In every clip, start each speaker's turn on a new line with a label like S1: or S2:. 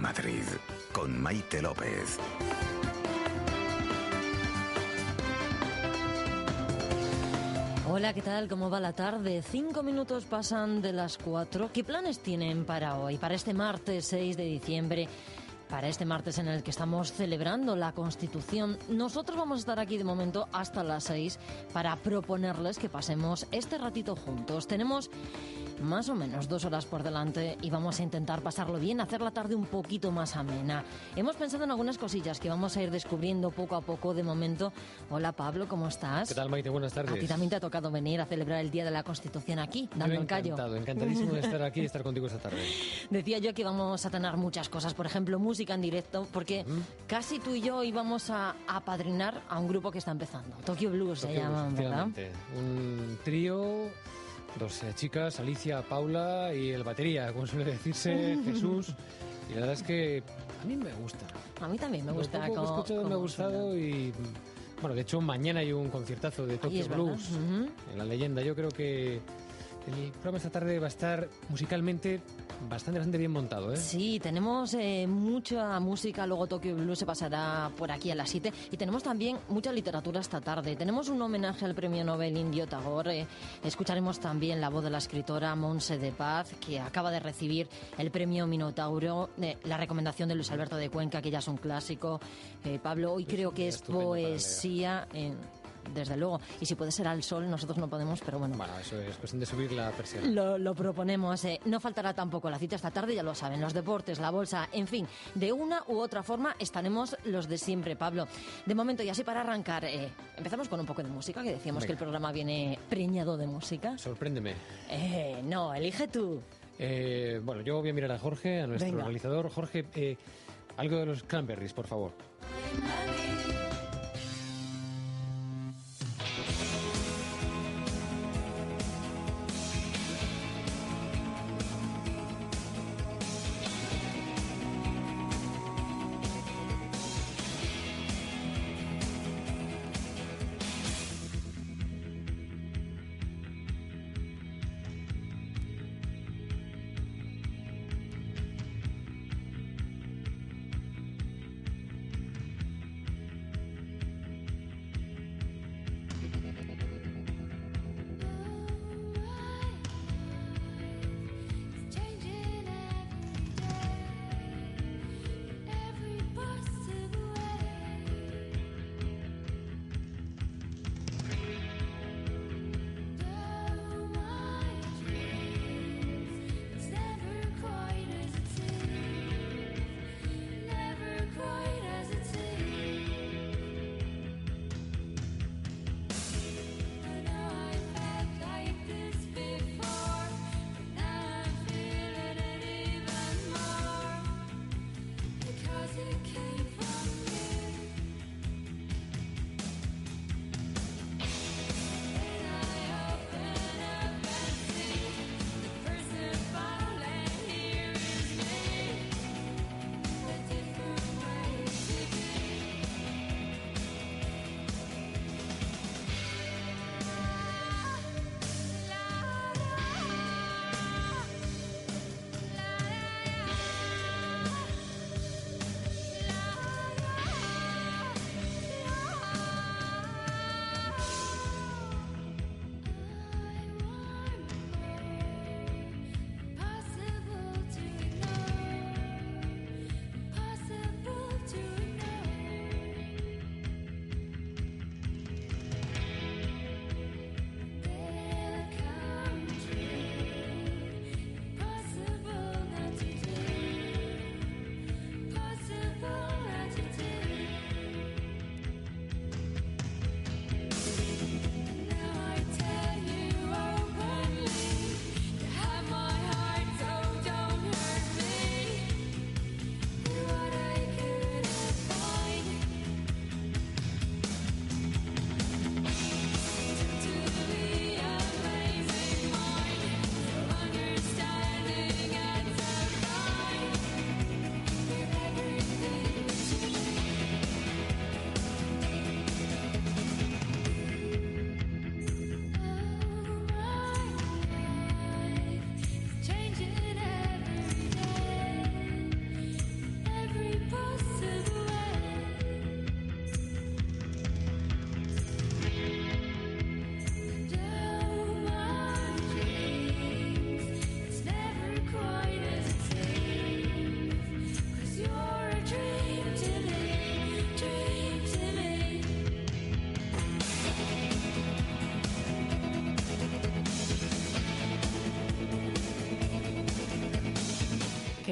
S1: Madrid con Maite López.
S2: Hola, ¿qué tal? ¿Cómo va la tarde? Cinco minutos pasan de las cuatro. ¿Qué planes tienen para hoy, para este martes 6 de diciembre? Para este martes en el que estamos celebrando la Constitución, nosotros vamos a estar aquí de momento hasta las seis para proponerles que pasemos este ratito juntos. Tenemos más o menos dos horas por delante y vamos a intentar pasarlo bien, hacer la tarde un poquito más amena. Hemos pensado en algunas cosillas que vamos a ir descubriendo poco a poco de momento. Hola Pablo, ¿cómo estás?
S3: ¿Qué tal Maite? Buenas tardes.
S2: A ti también te ha tocado venir a celebrar el Día de la Constitución aquí, dando
S3: Yo
S2: el callo.
S3: Encantado, encantadísimo de estar aquí y estar contigo esta tarde.
S2: Decía yo que vamos a tener muchas cosas, por ejemplo, música en directo, porque casi tú y yo íbamos a apadrinar a un grupo que está empezando. Tokyo Blues se
S3: Tokyo Blues,
S2: llaman, ¿verdad?
S3: Un trío, dos eh, chicas, Alicia, Paula y el batería, como suele decirse, Jesús. Y la verdad es que a mí me gusta.
S2: A mí también me gusta. Cómo-
S3: escuchado me ha gustado y... Bueno, de hecho, mañana hay un conciertazo de Tokyo Blues en la leyenda. Yo creo que el programa esta tarde va a estar musicalmente bastante, bastante bien montado, ¿eh?
S2: Sí, tenemos eh, mucha música, luego Tokyo Blues se pasará por aquí a las 7 y tenemos también mucha literatura esta tarde. Tenemos un homenaje al premio Nobel Indio Tagore, eh, escucharemos también la voz de la escritora Monse de Paz, que acaba de recibir el premio Minotauro, eh, la recomendación de Luis Alberto de Cuenca, que ya es un clásico. Eh, Pablo, hoy creo que es poesía, en- desde luego, y si puede ser al sol, nosotros no podemos, pero bueno.
S3: Bueno, eso es cuestión de subir la persiana.
S2: Lo, lo proponemos. eh. No faltará tampoco la cita esta tarde, ya lo saben, los deportes, la bolsa, en fin, de una u otra forma estaremos los de siempre, Pablo. De momento, y así para arrancar, eh, empezamos con un poco de música, que decíamos
S3: Venga.
S2: que el programa viene preñado de música.
S3: Sorpréndeme.
S2: Eh, no, elige tú.
S3: Eh, bueno, yo voy a mirar a Jorge, a nuestro
S2: Venga.
S3: realizador. Jorge, eh, algo de los cranberries, por favor.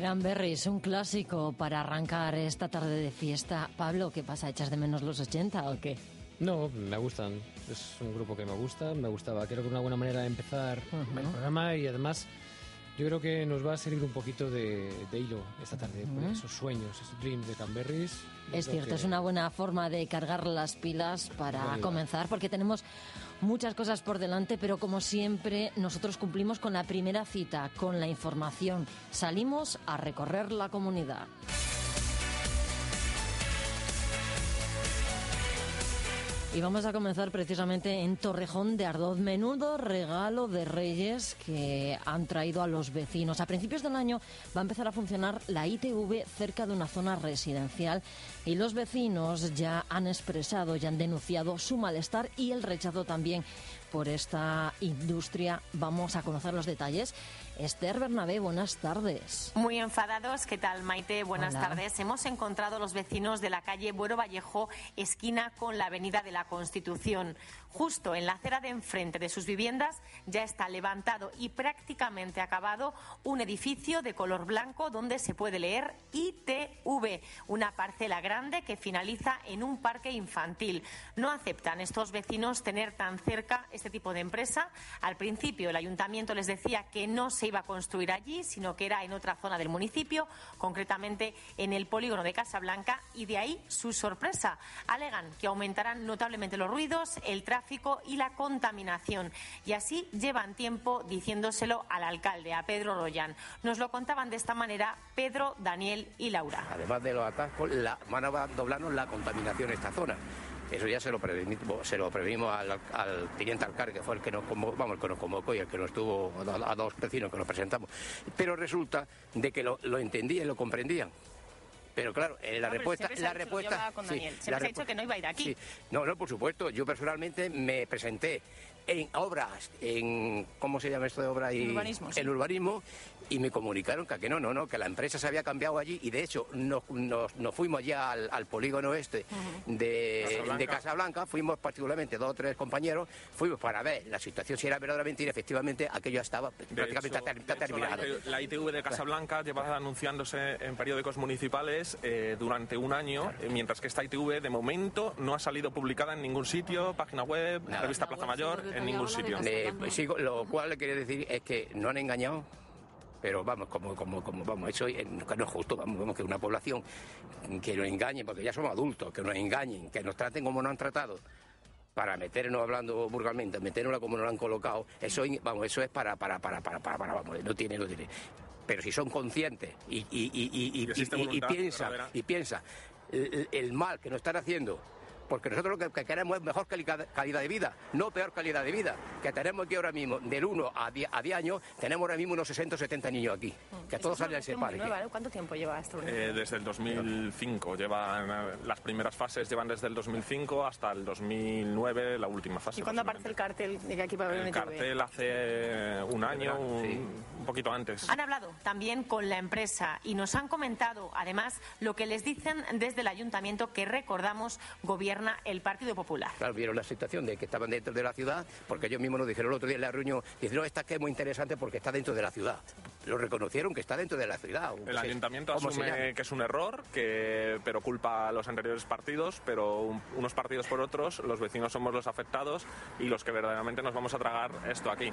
S2: Cranberries, un clásico para arrancar esta tarde de fiesta. Pablo, ¿qué pasa? ¿Echas de menos los 80 o qué?
S4: No, me gustan. Es un grupo que me gusta, me gustaba. Creo que una buena manera de empezar el programa y además yo creo que nos va a servir un poquito de, hilo esta tarde, esos sueños, esos dreams de Canberries.
S2: Es cierto, es una buena forma de cargar las pilas para comenzar, porque tenemos muchas cosas por delante, pero como siempre, nosotros cumplimos con la primera cita, con la información. Salimos a recorrer la comunidad. Y vamos a comenzar precisamente en Torrejón de Ardoz. Menudo regalo de Reyes que han traído a los vecinos. A principios del año va a empezar a funcionar la ITV cerca de una zona residencial y los vecinos ya han expresado, ya han denunciado su malestar y el rechazo también por esta industria. Vamos a conocer los detalles Esther Bernabé, buenas tardes.
S5: Muy enfadados, ¿qué tal Maite? Buenas tardes. Hemos encontrado los vecinos de la calle Buero Vallejo, esquina con la Avenida de la Constitución. Justo en la acera de enfrente de sus viviendas ya está levantado y prácticamente acabado un edificio de color blanco donde se puede leer ITV, una parcela grande que finaliza en un parque infantil. No aceptan estos vecinos tener tan cerca este tipo de empresa. Al principio el ayuntamiento les decía que no se iba a construir allí, sino que era en otra zona del municipio, concretamente en el polígono de Casablanca, y de ahí su sorpresa. Alegan que aumentarán notablemente los ruidos, el tráfico y la contaminación. Y así llevan tiempo diciéndoselo al alcalde, a Pedro Royan. Nos lo contaban de esta manera Pedro, Daniel y Laura.
S6: Además de los atascos, la, van a doblarnos la contaminación en esta zona. Eso ya se lo prevenimos, se lo prevenimos al, al teniente alcalde, que fue el que nos convocó, vamos, el que nos convocó y el que nos tuvo a, dos vecinos que nos presentamos. Pero resulta de que lo, lo entendían y lo comprendían. Pero claro, eh, la respuesta... La respuesta
S5: se ha dicho que no iba a ir aquí.
S6: No, no, por supuesto. Yo personalmente me presenté en obras, en... ¿Cómo se llama esto de obra?
S5: Y, urbanismo.
S6: En urbanismo y me comunicaron que, no, no, no, que la empresa se había cambiado allí y de hecho nos, fuimos ya al, polígono este de, Casablanca. de Casablanca, fuimos particularmente dos o tres compañeros, fuimos para ver la situación si era verdaderamente y efectivamente aquello estaba prácticamente terminado.
S7: La, ITV de Casablanca lleva anunciándose en periódicos municipales eh, durante un año, eh, mientras que esta ITV de momento no ha salido publicada en ningún sitio, página web, revista Plaza Mayor, en ningún sitio.
S6: lo cual le quiere decir es que no han engañado pero vamos, como, como, como vamos, eso no es justo, vamos, vamos, que una población que nos engañe, porque ya somos adultos, que nos engañen, que nos traten como nos han tratado, para meternos hablando vulgarmente, meternos como nos lo han colocado, eso, vamos, eso es para, para, para, para, para, para vamos, no tiene, no tiene. Pero si son conscientes y, y, y, y, y piensan, y piensa el mal que nos están haciendo porque nosotros lo que queremos es mejor calidad, de vida, no peor calidad de vida, que tenemos aquí ahora mismo, del 1 a 10, años, tenemos ahora mismo unos 60 o 70 niños aquí, que todos salen ser padres.
S5: ¿Cuánto tiempo lleva esto?
S7: Eh, desde el 2005, llevan, las primeras fases llevan desde el 2005 hasta el 2009, la última fase.
S5: ¿Y cuándo aparece el cartel de que aquí va a haber
S7: El cartel hace un año, un, poquito antes.
S5: Han hablado también con la empresa y nos han comentado, además, lo que les dicen desde el ayuntamiento que recordamos gobierno el Partido Popular.
S6: Claro, vieron la situación de que estaban dentro de la ciudad, porque ellos mismos nos dijeron el otro día en la reunión, dijeron, no, esta que es muy interesante porque está dentro de la ciudad. Lo reconocieron que está dentro de la ciudad.
S7: El ayuntamiento asume que es un error, que, pero culpa a los anteriores partidos, pero unos partidos por otros, los vecinos somos los afectados y los que verdaderamente nos vamos a tragar esto aquí.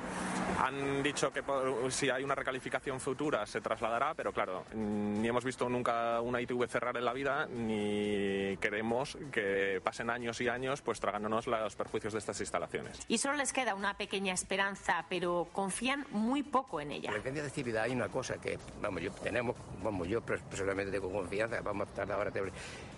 S7: Han dicho que si hay una recalificación futura se trasladará, pero claro, ni hemos visto nunca una ITV cerrar en la vida, ni queremos que pase pasen años y años pues tragándonos los perjuicios de estas instalaciones.
S5: Y solo les queda una pequeña esperanza, pero confían muy poco en ella.
S6: En la de actividad hay una cosa que, vamos, yo tenemos, vamos, yo personalmente tengo confianza, vamos a tardar ahora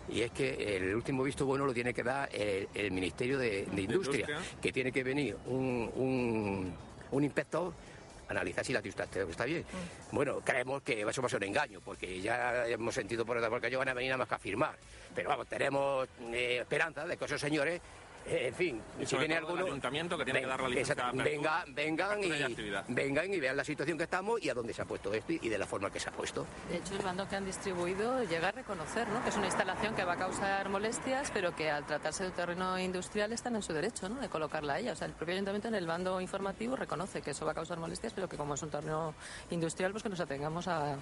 S6: y es que el último visto bueno lo tiene que dar el, Ministerio de, Industria, que tiene que venir un, un, un inspector analizar si la situación está bien. Mm. Bueno, creemos que eso va a ser un engaño, porque ya hemos sentido por otra porque ellos van a venir nada más que a firmar. Pero vamos, tenemos eh, esperanza de que esos señores en fin,
S7: si viene alguno... ayuntamiento que tiene que dar la licencia
S6: venga, vengan, y, vengan y vean la situación que estamos y a dónde se ha puesto esto y de la forma que se ha puesto.
S8: De hecho, el bando que han distribuido llega a reconocer ¿no? que es una instalación que va a causar molestias, pero que al tratarse de un terreno industrial están en su derecho ¿no? de colocarla a ella. O sea, el propio ayuntamiento en el bando informativo reconoce que eso va a causar molestias, pero que como es un terreno industrial, pues que nos atengamos a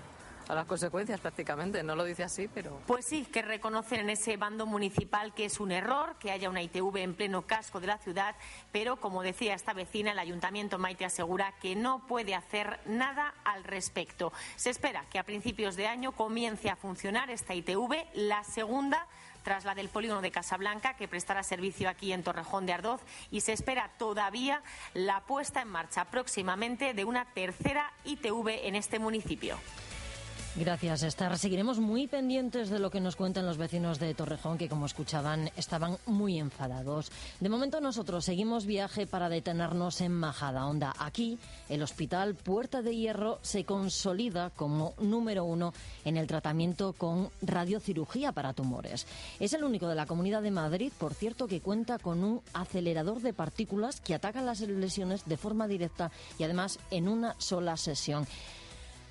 S8: a las consecuencias prácticamente. No lo dice así, pero.
S5: Pues sí, que reconocen en ese bando municipal que es un error que haya una ITV en pleno casco de la ciudad, pero como decía esta vecina, el ayuntamiento Maite asegura que no puede hacer nada al respecto. Se espera que a principios de año comience a funcionar esta ITV, la segunda tras la del polígono de Casablanca, que prestará servicio aquí en Torrejón de Ardoz, y se espera todavía la puesta en marcha próximamente de una tercera ITV en este municipio.
S2: Gracias, Esther. Seguiremos muy pendientes de lo que nos cuentan los vecinos de Torrejón, que como escuchaban estaban muy enfadados. De momento nosotros seguimos viaje para detenernos en Majada Onda. Aquí, el Hospital Puerta de Hierro se consolida como número uno en el tratamiento con radiocirugía para tumores. Es el único de la Comunidad de Madrid, por cierto, que cuenta con un acelerador de partículas que ataca las lesiones de forma directa y además en una sola sesión.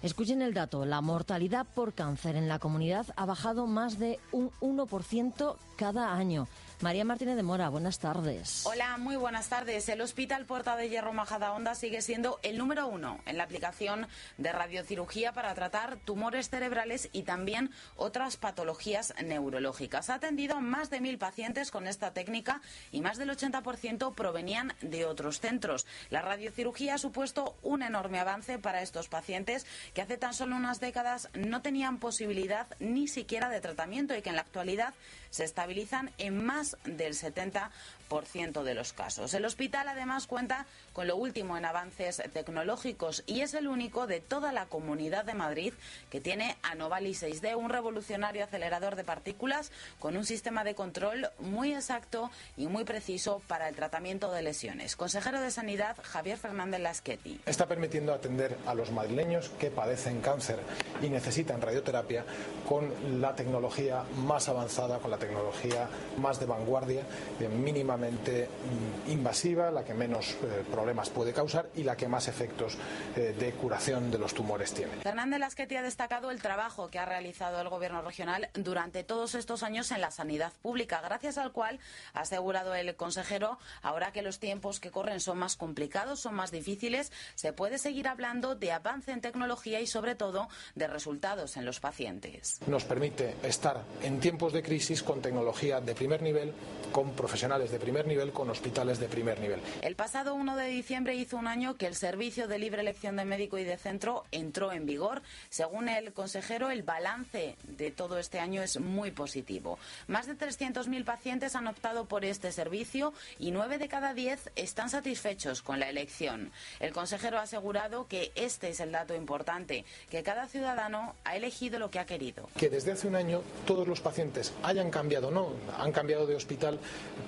S2: Escuchen el dato, la mortalidad por cáncer en la comunidad ha bajado más de un 1% cada año. María Martínez de Mora, buenas tardes.
S9: Hola, muy buenas tardes. El Hospital Puerta de Hierro Majadahonda sigue siendo el número uno en la aplicación de radiocirugía para tratar tumores cerebrales y también otras patologías neurológicas. Ha atendido más de mil pacientes con esta técnica y más del 80% provenían de otros centros. La radiocirugía ha supuesto un enorme avance para estos pacientes que hace tan solo unas décadas no tenían posibilidad ni siquiera de tratamiento y que en la actualidad se estabilizan en más del 70% de casos. El hospital además cuenta con lo último en avances tecnológicos y es el único de toda la comunidad de Madrid que tiene Anovali 6D, un revolucionario acelerador de partículas con un sistema de control muy exacto y muy preciso para el tratamiento de lesiones. Consejero de Sanidad Javier Fernández Lasqueti.
S10: Está permitiendo atender a los madrileños que padecen cáncer y necesitan radioterapia con la tecnología más avanzada, con la tecnología más de vanguardia, mínimamente mm, invasiva, la que menos eh, problemas puede causar y la que más efectos eh, de curación de los tumores tiene.
S9: Fernández Lasqueti ha destacado el trabajo que ha realizado el Gobierno regional durante todos estos años en la sanidad pública, gracias al cual, ha asegurado el consejero, ahora que los tiempos que corren son más complicados, son más difíciles, se puede seguir hablando de avance en tecnología y, sobre todo, de resultados en los pacientes.
S10: Nos permite estar en tiempos de crisis con tecnología de primer nivel, con profesionales de primer nivel, con hospitales de primer nivel.
S9: El pasado 1 de diciembre hizo un año que el servicio de libre elección de médico y de centro entró en vigor. Según el consejero, el balance de todo este año es muy positivo. Más de 300.000 pacientes han optado por este servicio y 9 de cada 10 están satisfechos con la elección. El consejero ha asegurado que este es el dato importante, que cada ciudadano ha elegido lo que ha querido.
S10: Que desde hace un año todos los pacientes hayan cambiado no, han cambiado de hospital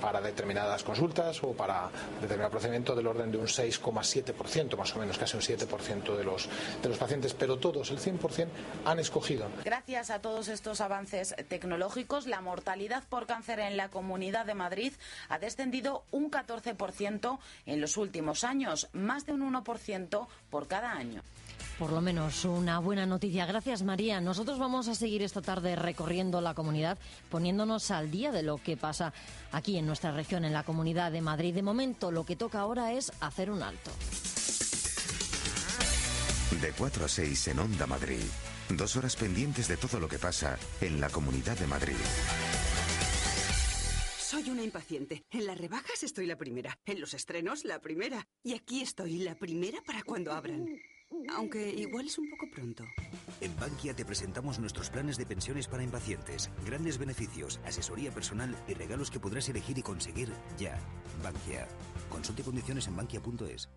S10: para determinadas consultas o para determinado procedimiento del orden de un 6,7%, más o menos, casi un 7% de los, de los pacientes, pero todos, el 100%, han escogido.
S9: Gracias a todos estos avances tecnológicos, la mortalidad por cáncer en la Comunidad de Madrid ha descendido un 14% en los últimos años, más de un 1% por cada año.
S2: Por lo menos una buena noticia. Gracias, María. Nosotros vamos a seguir esta tarde recorriendo la comunidad, poniéndonos al día de lo que pasa aquí en nuestra región, en la comunidad de Madrid. De momento, lo que toca ahora es hacer un alto.
S1: De 4 a 6 en Onda Madrid. Dos horas pendientes de todo lo que pasa en la comunidad de Madrid.
S11: Soy una impaciente. En las rebajas estoy la primera. En los estrenos, la primera. Y aquí estoy, la primera para cuando abran. Aunque igual es un poco pronto.
S12: En Bankia te presentamos nuestros planes de pensiones para impacientes. Grandes beneficios, asesoría personal y regalos que podrás elegir y conseguir ya. Bankia. Consulte condiciones en bankia.es.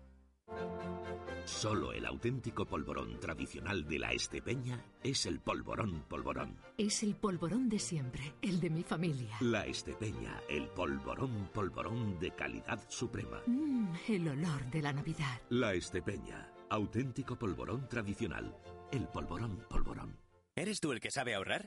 S13: Solo el auténtico polvorón tradicional de la Estepeña es el polvorón polvorón.
S14: Es el polvorón de siempre, el de mi familia.
S13: La Estepeña, el polvorón polvorón de calidad suprema.
S14: Mmm, el olor de la Navidad.
S13: La Estepeña, auténtico polvorón tradicional. El polvorón polvorón.
S15: ¿Eres tú el que sabe ahorrar?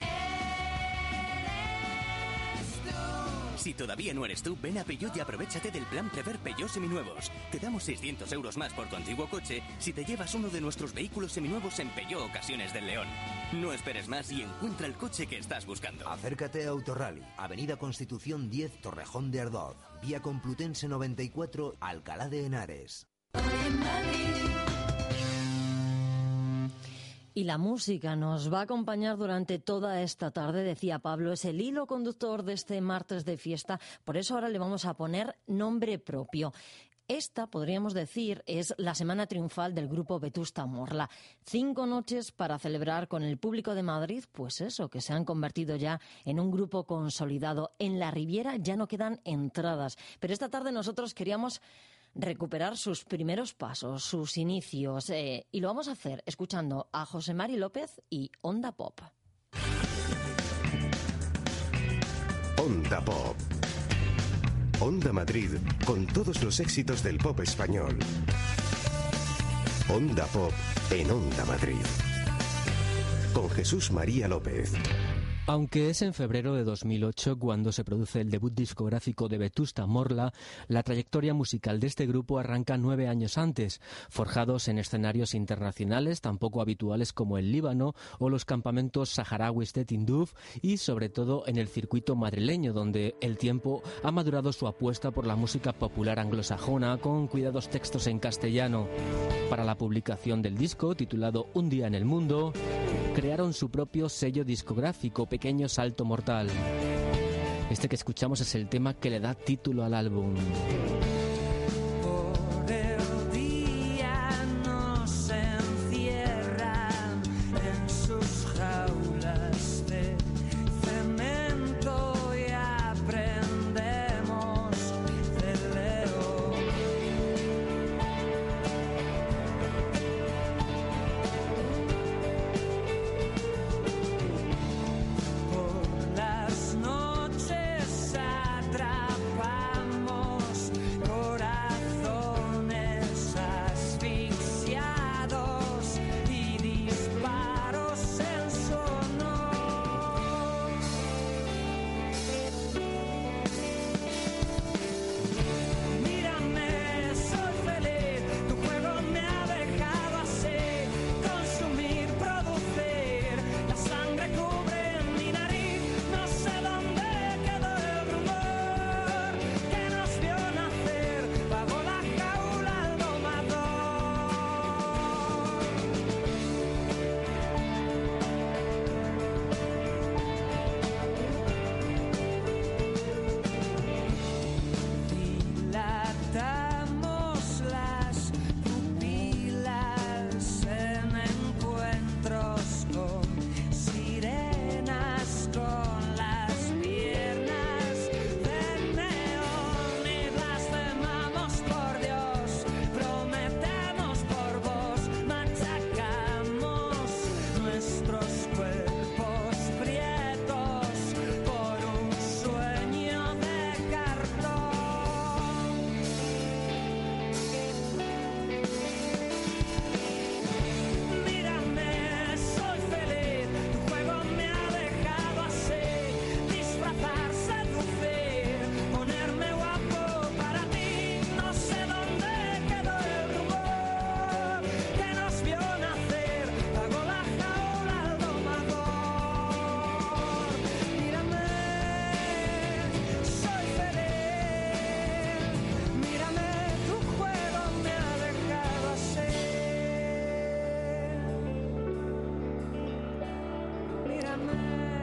S15: Si todavía no eres tú, ven a Peugeot y aprovechate del plan Prever Peugeot Seminuevos. Te damos 600 euros más por tu antiguo coche si te llevas uno de nuestros vehículos seminuevos en Peugeot Ocasiones del León. No esperes más y encuentra el coche que estás buscando.
S16: Acércate a Autorally, Avenida Constitución 10, Torrejón de Ardoz, Vía Complutense 94, Alcalá de Henares.
S2: Y la música nos va a acompañar durante toda esta tarde, decía Pablo, es el hilo conductor de este martes de fiesta, por eso ahora le vamos a poner nombre propio. Esta, podríamos decir, es la semana triunfal del grupo Vetusta Morla. Cinco noches para celebrar con el público de Madrid, pues eso, que se han convertido ya en un grupo consolidado. En la Riviera ya no quedan entradas, pero esta tarde nosotros queríamos recuperar sus primeros pasos, sus inicios. Eh, y lo vamos a hacer escuchando a José Mari López y Onda Pop.
S1: Onda Pop. Onda Madrid con todos los éxitos del pop español. Onda Pop en Onda Madrid. Con Jesús María López.
S17: Aunque es en febrero de 2008 cuando se produce el debut discográfico de Vetusta Morla, la trayectoria musical de este grupo arranca nueve años antes, forjados en escenarios internacionales tan poco habituales como el Líbano o los campamentos saharauis de Tinduf y sobre todo en el circuito madrileño donde el tiempo ha madurado su apuesta por la música popular anglosajona con cuidados textos en castellano. Para la publicación del disco titulado Un día en el mundo, crearon su propio sello discográfico Pequeño Salto Mortal. Este que escuchamos es el tema que le da título al álbum.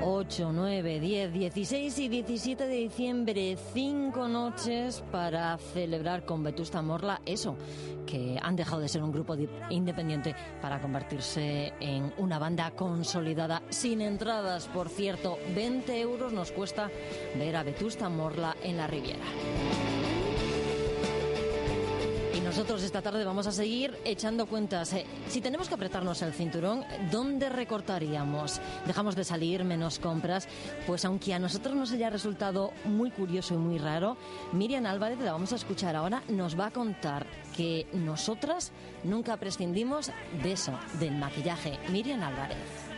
S2: ...8, 9, 10, 16 y 17 de diciembre, cinco noches para celebrar con Vetusta Morla eso, que han dejado de ser un grupo independiente para convertirse en una banda consolidada, sin entradas, por cierto, 20 euros nos cuesta ver a Vetusta Morla en la Riviera. Nosotros esta tarde vamos a seguir echando cuentas. Eh, si tenemos que apretarnos el cinturón, ¿dónde recortaríamos? Dejamos de salir, menos compras. Pues aunque a nosotros nos haya resultado muy curioso y muy raro, Miriam Álvarez, la vamos a escuchar ahora, nos va a contar que nosotras nunca prescindimos de eso, del maquillaje. Miriam Álvarez.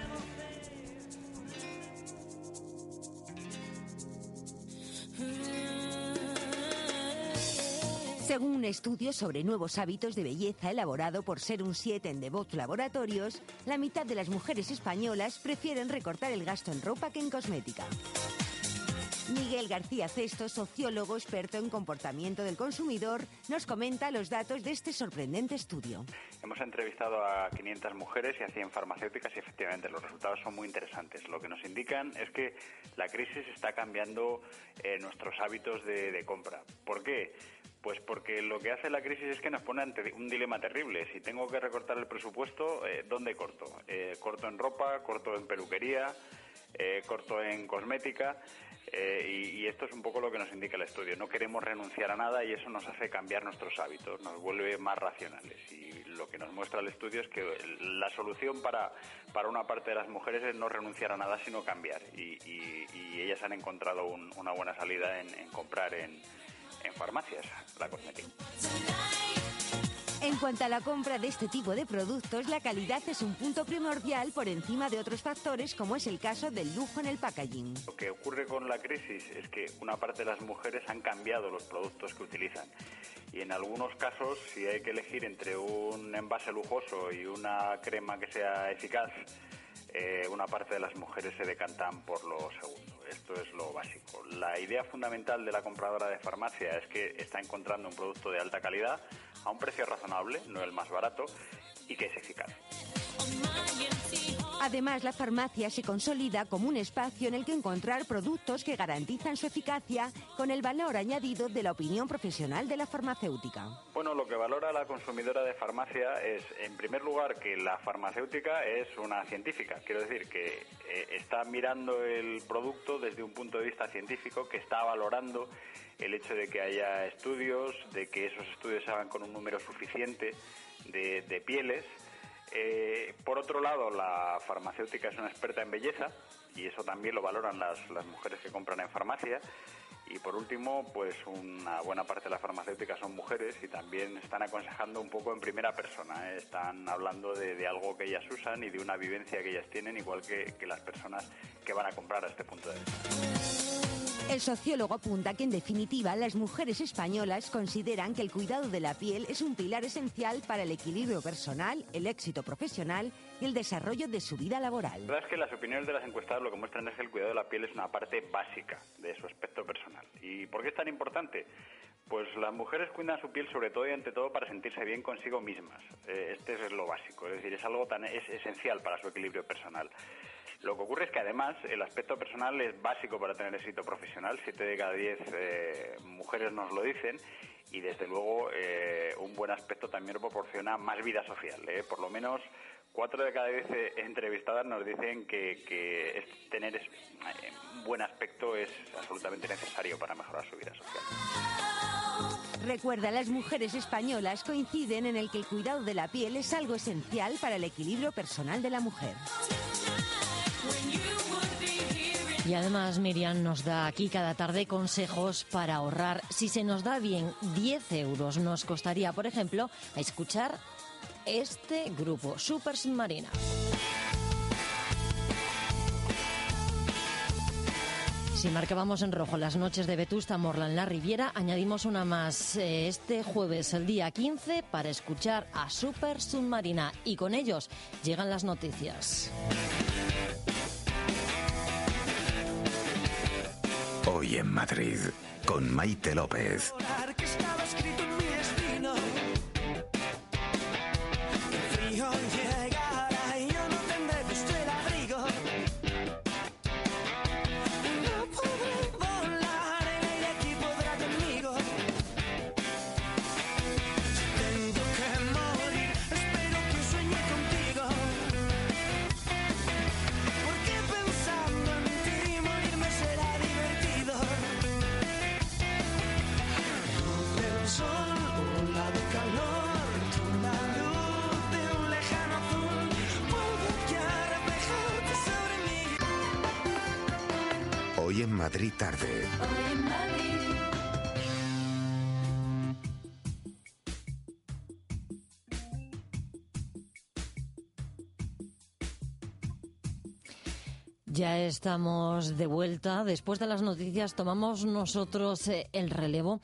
S18: Según un estudio sobre nuevos hábitos de belleza elaborado por Serum 7 en Devot Laboratorios, la mitad de las mujeres españolas prefieren recortar el gasto en ropa que en cosmética. Miguel García Cesto, sociólogo experto en comportamiento del consumidor, nos comenta los datos de este sorprendente estudio.
S19: Hemos entrevistado a 500 mujeres y a 100 farmacéuticas y efectivamente los resultados son muy interesantes. Lo que nos indican es que la crisis está cambiando eh, nuestros hábitos de, compra. ¿Por qué? Pues porque lo que hace la crisis es que nos pone ante un dilema terrible. Si tengo que recortar el presupuesto, eh, ¿dónde corto? Eh, ¿Corto en ropa? ¿Corto en peluquería? ¿Corto en cosmética? Eh, y, esto es un poco lo que nos indica el estudio. No queremos renunciar a nada y eso nos hace cambiar nuestros hábitos, nos vuelve más racionales. Y lo que nos muestra el estudio es que la solución para, para una parte de las mujeres es no renunciar a nada, sino cambiar. Y, ellas han encontrado una buena salida en, comprar en, en farmacias la cosmética.
S18: En cuanto a la compra de este tipo de productos, la calidad es un punto primordial por encima de otros factores, como es el caso del lujo en el packaging.
S19: Lo que ocurre con la crisis es que una parte de las mujeres han cambiado los productos que utilizan. Y en algunos casos, si hay que elegir entre un envase lujoso y una crema que sea eficaz, eh, una parte de las mujeres se decantan por lo segundo. Esto es lo básico. La idea fundamental de la compradora de farmacia es que está encontrando un producto de alta calidad a un precio razonable, no el más barato, y que es eficaz.
S18: Además, la farmacia se consolida como un espacio en el que encontrar productos que garantizan su eficacia con el valor añadido de la opinión profesional de la farmacéutica.
S19: Bueno, lo que valora la consumidora de farmacia es, en primer lugar, que la farmacéutica es una científica. Quiero decir que eh, está mirando el producto desde un punto de vista científico, que está valorando el hecho de que haya estudios, de que esos estudios se hagan con un número suficiente de pieles eh, por otro lado, la farmacéutica es una experta en belleza y eso también lo valoran las, mujeres que compran en farmacia. Y por último, pues una buena parte de la farmacéutica son mujeres y también están aconsejando un poco en primera persona. ¿eh? Están hablando de, algo que ellas usan y de una vivencia que ellas tienen, igual que, que las personas que van a comprar a este punto de vista.
S18: El sociólogo apunta que, en definitiva, las mujeres españolas consideran que el cuidado de la piel es un pilar esencial para el equilibrio personal, el éxito profesional y el desarrollo de su vida laboral.
S19: La verdad es que las opiniones de las encuestadas lo que muestran es que el cuidado de la piel es una parte básica de su aspecto personal. ¿Y por qué es tan importante? Pues las mujeres cuidan su piel sobre todo y ante todo para sentirse bien consigo mismas. Eh, este es lo básico, es decir, es algo tan es esencial para su equilibrio personal. Lo que ocurre es que además el aspecto personal es básico para tener éxito profesional. Siete de cada diez eh, mujeres nos lo dicen y desde luego eh, un buen aspecto también proporciona más vida social. ¿eh? Por lo menos cuatro de cada diez entrevistadas nos dicen que, tener un buen aspecto es absolutamente necesario para mejorar su vida social.
S18: Recuerda, las mujeres españolas coinciden en el que el cuidado de la piel es algo esencial para el equilibrio personal de la mujer.
S2: Y además Miriam nos da aquí cada tarde consejos para ahorrar. Si se nos da bien 10 euros, nos costaría, por ejemplo, escuchar este grupo, Super Submarina. Si marcábamos en rojo las noches de Vetusta Morla en la Riviera, añadimos una más eh, este jueves, el día 15, para escuchar a Super Submarina. Y con ellos llegan las noticias.
S1: Hoy en Madrid, con Maite López. Madrid tarde.
S2: Ya estamos de vuelta. Después de las noticias tomamos nosotros eh, el relevo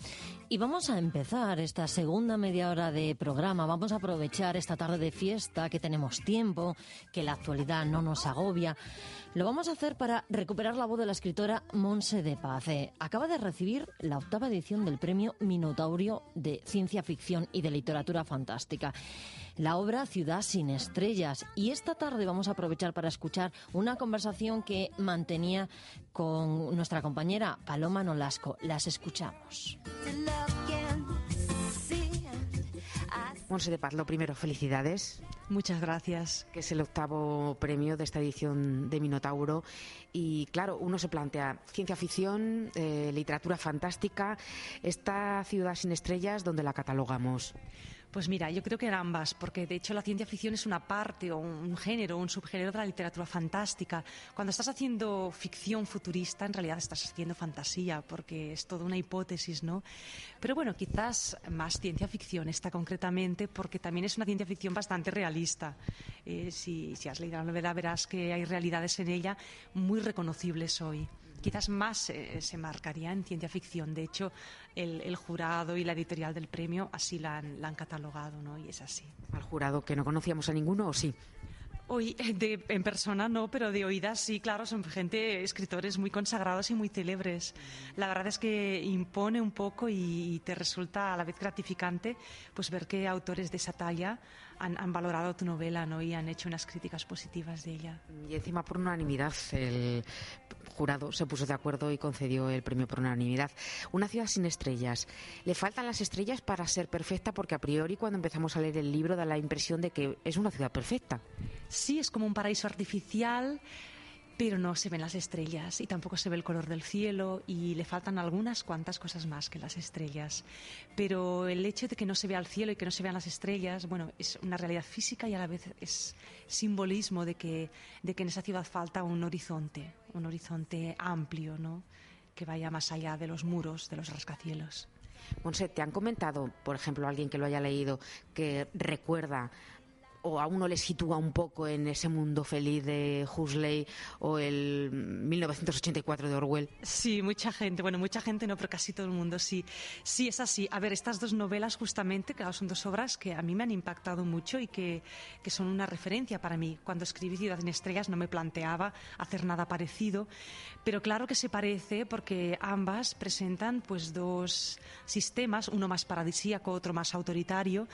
S2: Y vamos a empezar esta segunda media hora de programa. Vamos a aprovechar esta tarde de fiesta, que tenemos tiempo, que la actualidad no nos agobia. Lo vamos a hacer para recuperar la voz de la escritora Monse de Paz. Eh, acaba de recibir la octava edición del premio Minotaurio de Ciencia Ficción y de Literatura Fantástica la obra Ciudad sin estrellas. Y esta tarde vamos a aprovechar para escuchar una conversación que mantenía con nuestra compañera Paloma Nolasco. Las escuchamos.
S20: Monse de Paz, lo primero, felicidades.
S21: Muchas gracias.
S20: Que es el octavo premio de esta edición de Minotauro. Y claro, uno se plantea ciencia ficción, eh, literatura fantástica, esta ciudad sin estrellas, ¿dónde la catalogamos?
S21: Pues mira, yo creo que eran ambas, porque de hecho la ciencia ficción es una parte o un género, un subgénero de la literatura fantástica. Cuando estás haciendo ficción futurista, en realidad estás haciendo fantasía, porque es toda una hipótesis, ¿no? Pero bueno, quizás más ciencia ficción está concretamente, porque también es una ciencia ficción bastante realista. Eh, si, si has leído la novela, verás que hay realidades en ella muy reconocibles hoy quizás más eh, se marcaría en ciencia ficción. De hecho, el, jurado y la editorial del premio así la han, la han catalogado, ¿no? Y es así.
S20: ¿Al jurado que no conocíamos a ninguno o sí?
S21: Hoy, de, en persona no, pero de oídas sí, claro, son gente, escritores muy consagrados y muy célebres. La verdad es que impone un poco y, te resulta a la vez gratificante pues ver que autores de esa talla han, valorado tu novela ¿no? y han hecho unas críticas positivas de ella.
S20: Y encima por unanimidad el jurado se puso de acuerdo y concedió el premio por unanimidad. Una ciudad sin estrellas. ¿Le faltan las estrellas para ser perfecta? Porque a priori cuando empezamos a leer el libro da la impresión de que es una ciudad perfecta.
S21: Sí, es como un paraíso artificial pero no se ven las estrellas y tampoco se ve el color del cielo y le faltan algunas cuantas cosas más que las estrellas. Pero el hecho de que no se vea el cielo y que no se vean las estrellas, bueno, es una realidad física y a la vez es simbolismo de que, de que en esa ciudad falta un horizonte, un horizonte amplio, ¿no? que vaya más allá de los muros, de los rascacielos.
S20: Monse, ¿te han comentado, por ejemplo, alguien que lo haya leído, que recuerda o a uno le sitúa un poco en ese mundo feliz de Huxley o el 1984 de Orwell.
S21: Sí, mucha gente, bueno, mucha gente no, pero casi todo el mundo sí. Sí, es así. A ver, estas dos novelas justamente, claro, son dos obras que a mí me han impactado mucho y que, que son una referencia para mí. Cuando escribí Ciudad en Estrellas no me planteaba hacer nada parecido, pero claro que se parece porque ambas presentan pues dos sistemas, uno más paradisíaco, otro más autoritario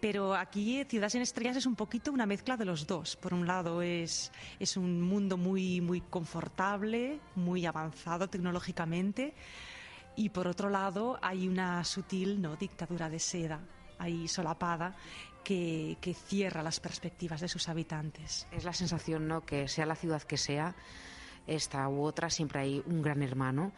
S21: pero aquí Ciudad sin Estrellas es un poquito una mezcla de los dos. Por un lado es, es un mundo muy, muy confortable, muy avanzado tecnológicamente, y por otro lado hay una sutil ¿no? dictadura de seda ahí solapada que, que, cierra las perspectivas de sus habitantes.
S20: Es la sensación, ¿no?, que sea la ciudad que sea, esta u otra, siempre hay un gran hermano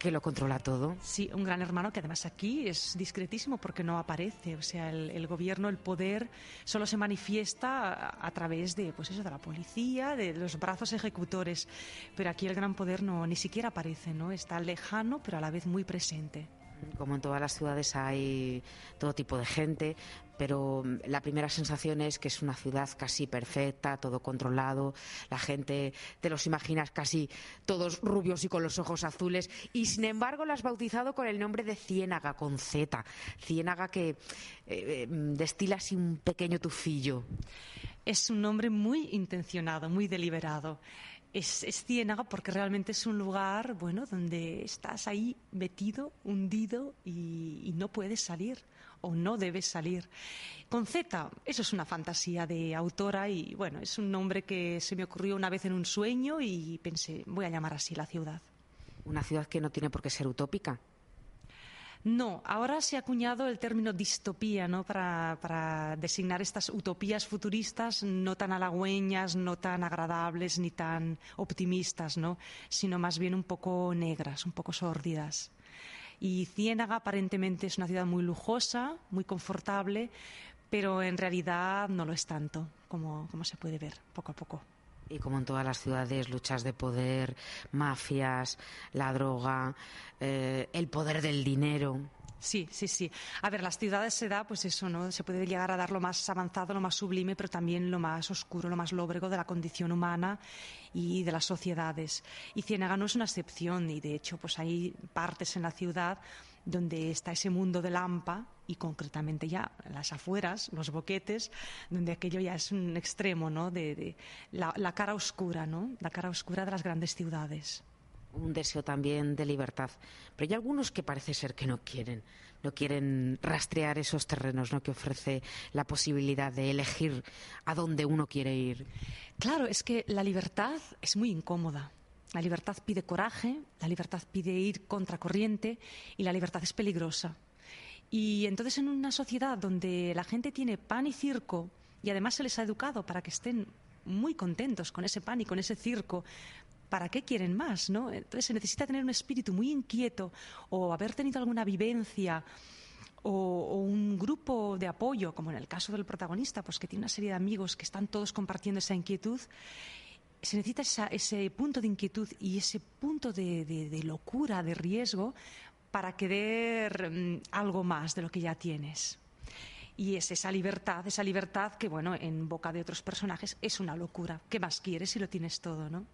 S20: que lo controla todo.
S21: Sí, un gran hermano que además aquí es discretísimo porque no aparece. O sea, el, gobierno, el poder, solo se manifiesta a, través de, pues eso, de la policía, de los brazos ejecutores. Pero aquí el gran poder no ni siquiera aparece, ¿no? Está lejano, pero a la vez muy presente.
S20: Como en todas las ciudades hay todo tipo de gente, pero mm, la primera sensación es que es una ciudad casi perfecta, todo controlado, la gente te los imaginas casi todos rubios y con los ojos azules, y sin embargo lo has bautizado con el nombre de Ciénaga, con Z, Ciénaga que eh, eh, destila así un pequeño tufillo.
S21: Es un nombre muy intencionado, muy deliberado es, Ciénaga porque realmente es un lugar, bueno, donde estás ahí metido, hundido y, no puedes salir o no debes salir. Con Z, eso es una fantasía de autora y bueno, es un nombre que se me ocurrió una vez en un sueño y pensé, voy a llamar así la ciudad.
S20: Una ciudad que no tiene por qué ser utópica.
S21: No, ahora se ha acuñado el término distopía ¿no? para, designar estas utopías futuristas no tan halagüeñas, no tan agradables ni tan optimistas, ¿no? sino más bien un poco negras, un poco sórdidas. Y Ciénaga aparentemente es una ciudad muy lujosa, muy confortable, pero en realidad no lo es tanto, como se puede ver poco a poco.
S20: Y como en todas las ciudades, luchas de poder, mafias, la droga, eh, el poder del dinero.
S21: Sí, sí, sí. A ver, las ciudades se da, pues eso, ¿no? Se puede llegar a dar lo más avanzado, lo más sublime, pero también lo más oscuro, lo más lóbrego de la condición humana y de las sociedades. Y Ciénaga no es una excepción, y de hecho, pues hay partes en la ciudad donde está ese mundo de Lampa y concretamente ya las afueras, los boquetes, donde aquello ya es un extremo, ¿no? De, la, la, cara oscura, ¿no? La cara oscura de las grandes ciudades.
S20: Un deseo también de libertad. Pero hay algunos que parece ser que no quieren, no quieren rastrear esos terrenos, ¿no? Que ofrece la posibilidad de elegir a dónde uno quiere ir.
S21: Claro, es que la libertad es muy incómoda. La libertad pide coraje, la libertad pide ir contracorriente y la libertad es peligrosa. Y entonces en una sociedad donde la gente tiene pan y circo y además se les ha educado para que estén muy contentos con ese pan y con ese circo, ¿para qué quieren más? ¿no? Entonces se necesita tener un espíritu muy inquieto o haber tenido alguna vivencia o, o, un grupo de apoyo, como en el caso del protagonista, pues que tiene una serie de amigos que están todos compartiendo esa inquietud. Se necesita esa, ese punto de inquietud y ese punto de, locura, de riesgo, para querer mm, algo más de lo que ya tienes. Y es esa libertad, esa libertad que, bueno, en boca de otros personajes es una locura. ¿Qué más quieres si lo tienes todo, no?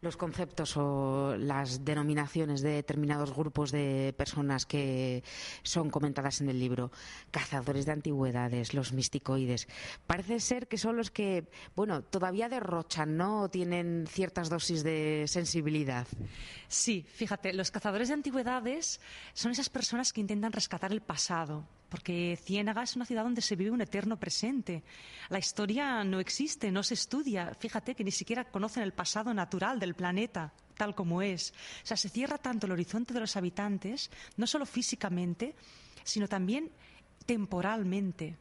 S20: Los conceptos o las denominaciones de determinados grupos de personas que son comentadas en el libro. Cazadores de antigüedades, los misticoides. Parece ser que son los que, bueno, todavía derrochan, ¿no? Tienen ciertas dosis de sensibilidad.
S21: Sí, fíjate, los cazadores de antigüedades son esas personas que intentan rescatar el pasado, porque Ciénaga es una ciudad donde se vive un eterno presente. La historia no existe, no se estudia. Fíjate que ni siquiera conocen el pasado natural del planeta tal como es. O sea, se cierra tanto el horizonte de los habitantes, no solo físicamente, sino también temporalmente.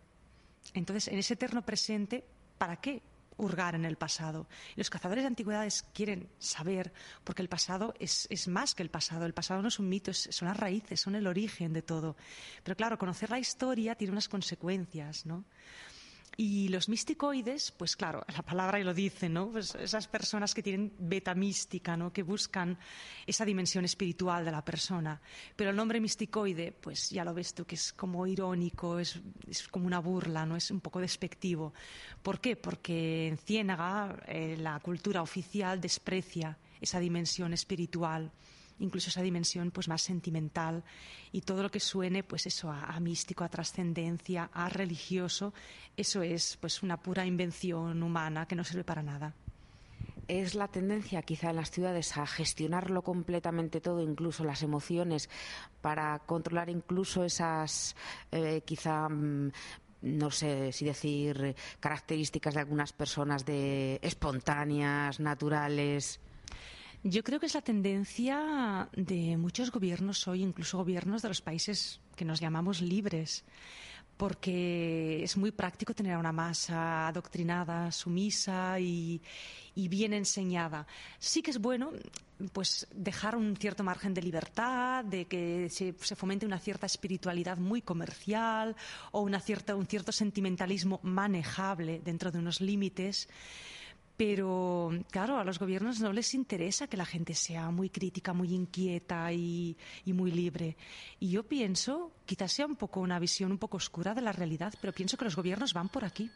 S21: Entonces, en ese eterno presente, ¿para qué hurgar en el pasado. Los cazadores de antigüedades quieren saber, porque el pasado es, más que el pasado. El pasado no es un mito, es, son las raíces, son el origen de todo. Pero claro, conocer la historia tiene unas consecuencias, ¿no? Y los misticoides, pues claro, la palabra lo dice, ¿no? Pues esas personas que tienen beta mística, ¿no? Que buscan esa dimensión espiritual de la persona. Pero el nombre misticoide, pues ya lo ves tú, que es como irónico, es, como una burla, ¿no? Es un poco despectivo. ¿Por qué? Porque en Ciénaga eh, la cultura oficial desprecia esa dimensión espiritual incluso esa dimensión pues más sentimental y todo lo que suene pues eso a, místico, a trascendencia, a religioso, eso es pues una pura invención humana que no sirve para nada
S20: es la tendencia quizá en las ciudades a gestionarlo completamente todo, incluso las emociones, para controlar incluso esas eh, quizá mm, no sé si decir características de algunas personas de espontáneas, naturales.
S21: Yo creo que es la tendencia de muchos gobiernos hoy, incluso gobiernos de los países que nos llamamos libres, porque es muy práctico tener a una masa adoctrinada, sumisa y, bien enseñada. Sí que es bueno pues dejar un cierto margen de libertad, de que se, se fomente una cierta espiritualidad muy comercial o una cierta, un cierto sentimentalismo manejable dentro de unos límites. Pero, claro, a los gobiernos no les interesa que la gente sea muy crítica, muy inquieta y, muy libre. Y yo pienso, quizás sea un poco una visión un poco oscura de la realidad, pero pienso que los gobiernos van por aquí.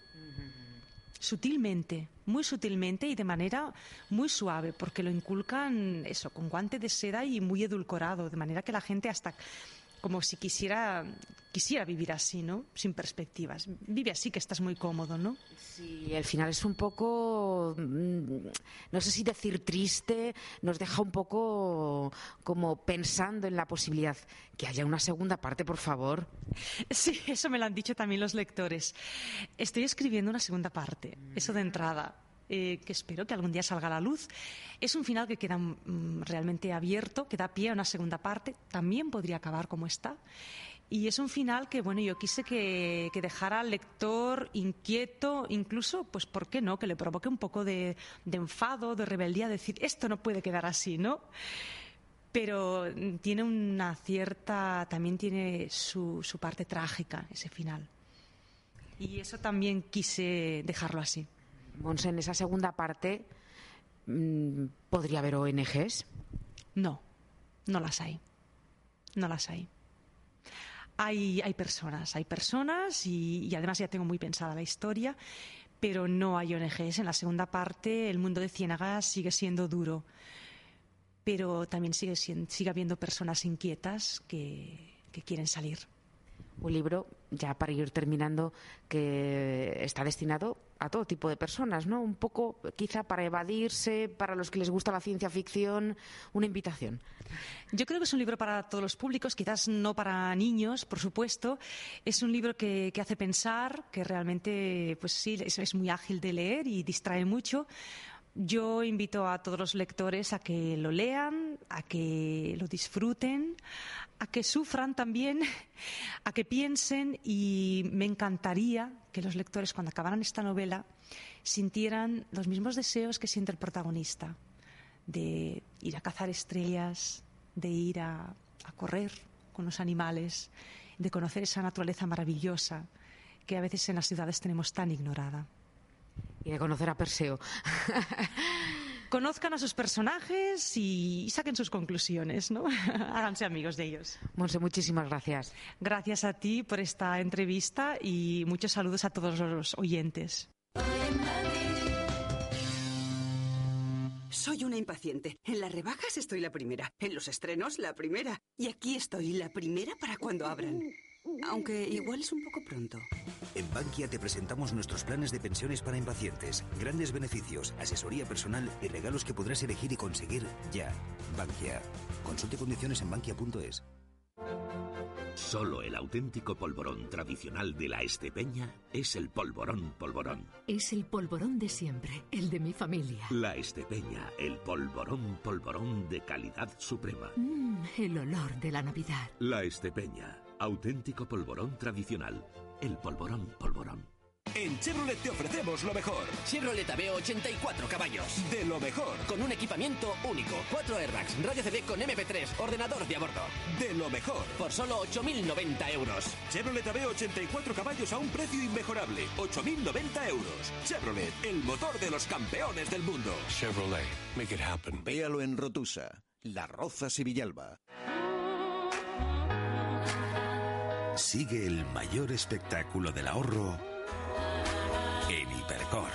S21: Sutilmente, muy sutilmente y de manera muy suave, porque lo inculcan eso, con guante de seda y muy edulcorado, de manera que la gente hasta como si quisiera, quisiera vivir así, ¿no? Sin perspectivas. Vive así que estás muy cómodo, ¿no?
S20: Sí, al final es un poco, mm, no sé si decir triste, nos deja un poco como pensando en la posibilidad que haya una segunda parte, por favor.
S21: Sí, eso me lo han dicho también los lectores. Estoy escribiendo una segunda parte, eso de entrada eh, que espero que algún día salga a la luz. Es un final que queda mm, realmente abierto, que da pie a una segunda parte. También podría acabar como está. Y es un final que, bueno, yo quise que, que, dejara al lector inquieto, incluso, pues, ¿por qué no? Que le provoque un poco de, de enfado, de rebeldía, decir, esto no puede quedar así, ¿no? Pero tiene una cierta, también tiene su, su parte trágica, ese final. Y eso también quise dejarlo así.
S20: Monse, en esa segunda parte, mm, ¿podría haber ONGs?
S21: No, no las hay. No las hay. Hay, hay personas, hay personas y, además ya tengo muy pensada la historia, pero no hay ONGs. En la segunda parte el mundo de Ciénaga sigue siendo duro. pero también sigue, sigue habiendo personas inquietas que quieren salir.
S20: Un libro, ya para ir terminando, que está destinado a todo tipo de personas, ¿no? Un poco quizá para evadirse, para los que les gusta la ciencia ficción, una invitación.
S21: Yo creo que es un libro para todos los públicos, quizás no para niños, por supuesto. Es un libro que, hace pensar, que realmente, pues sí, es muy ágil de leer y distrae mucho. Yo invito a todos los lectores a que lo lean, a que lo disfruten, a que sufran también, a que piensen y me encantaría que los lectores cuando acabaran esta novela sintieran los mismos deseos que siente el protagonista, de ir a cazar estrellas, de ir a, correr con los animales, de conocer esa naturaleza maravillosa que a veces en las ciudades tenemos tan ignorada.
S20: Y de conocer a Perseo.
S21: Conozcan a sus personajes y saquen sus conclusiones, ¿no? Háganse amigos de ellos.
S20: Monse, muchísimas gracias.
S21: Gracias a ti por esta entrevista y muchos saludos a todos los oyentes.
S11: Soy una impaciente. En las rebajas estoy la primera. En los estrenos, la primera. Y aquí estoy, la primera para cuando abran. Aunque igual es un poco pronto.
S12: En Bankia te presentamos nuestros planes de pensiones para impacientes, grandes beneficios, asesoría personal y regalos que podrás elegir y conseguir ya. Bankia. Consulte condiciones en bankia.es.
S13: Solo el auténtico polvorón tradicional de la Estepeña es el polvorón polvorón.
S14: Es el polvorón de siempre, el de mi familia.
S13: La Estepeña, el polvorón polvorón de calidad suprema.
S14: Mmm, el olor de la Navidad.
S13: La Estepeña Auténtico polvorón tradicional. El polvorón polvorón.
S22: En Chevrolet te ofrecemos lo mejor.
S23: Chevrolet AB 84 caballos.
S22: De lo mejor.
S23: Con un equipamiento único. Cuatro airbags, radio CD con MP3, ordenador de a bordo.
S22: De lo mejor.
S23: Por solo 8.090 euros.
S22: Chevrolet AB 84 caballos a un precio inmejorable. 8.090 euros. Chevrolet, el motor de los campeones del mundo.
S1: Chevrolet, make it happen.
S22: Véalo en Rotusa, La Roza Villalba.
S1: Sigue el mayor espectáculo del ahorro en Hipercor.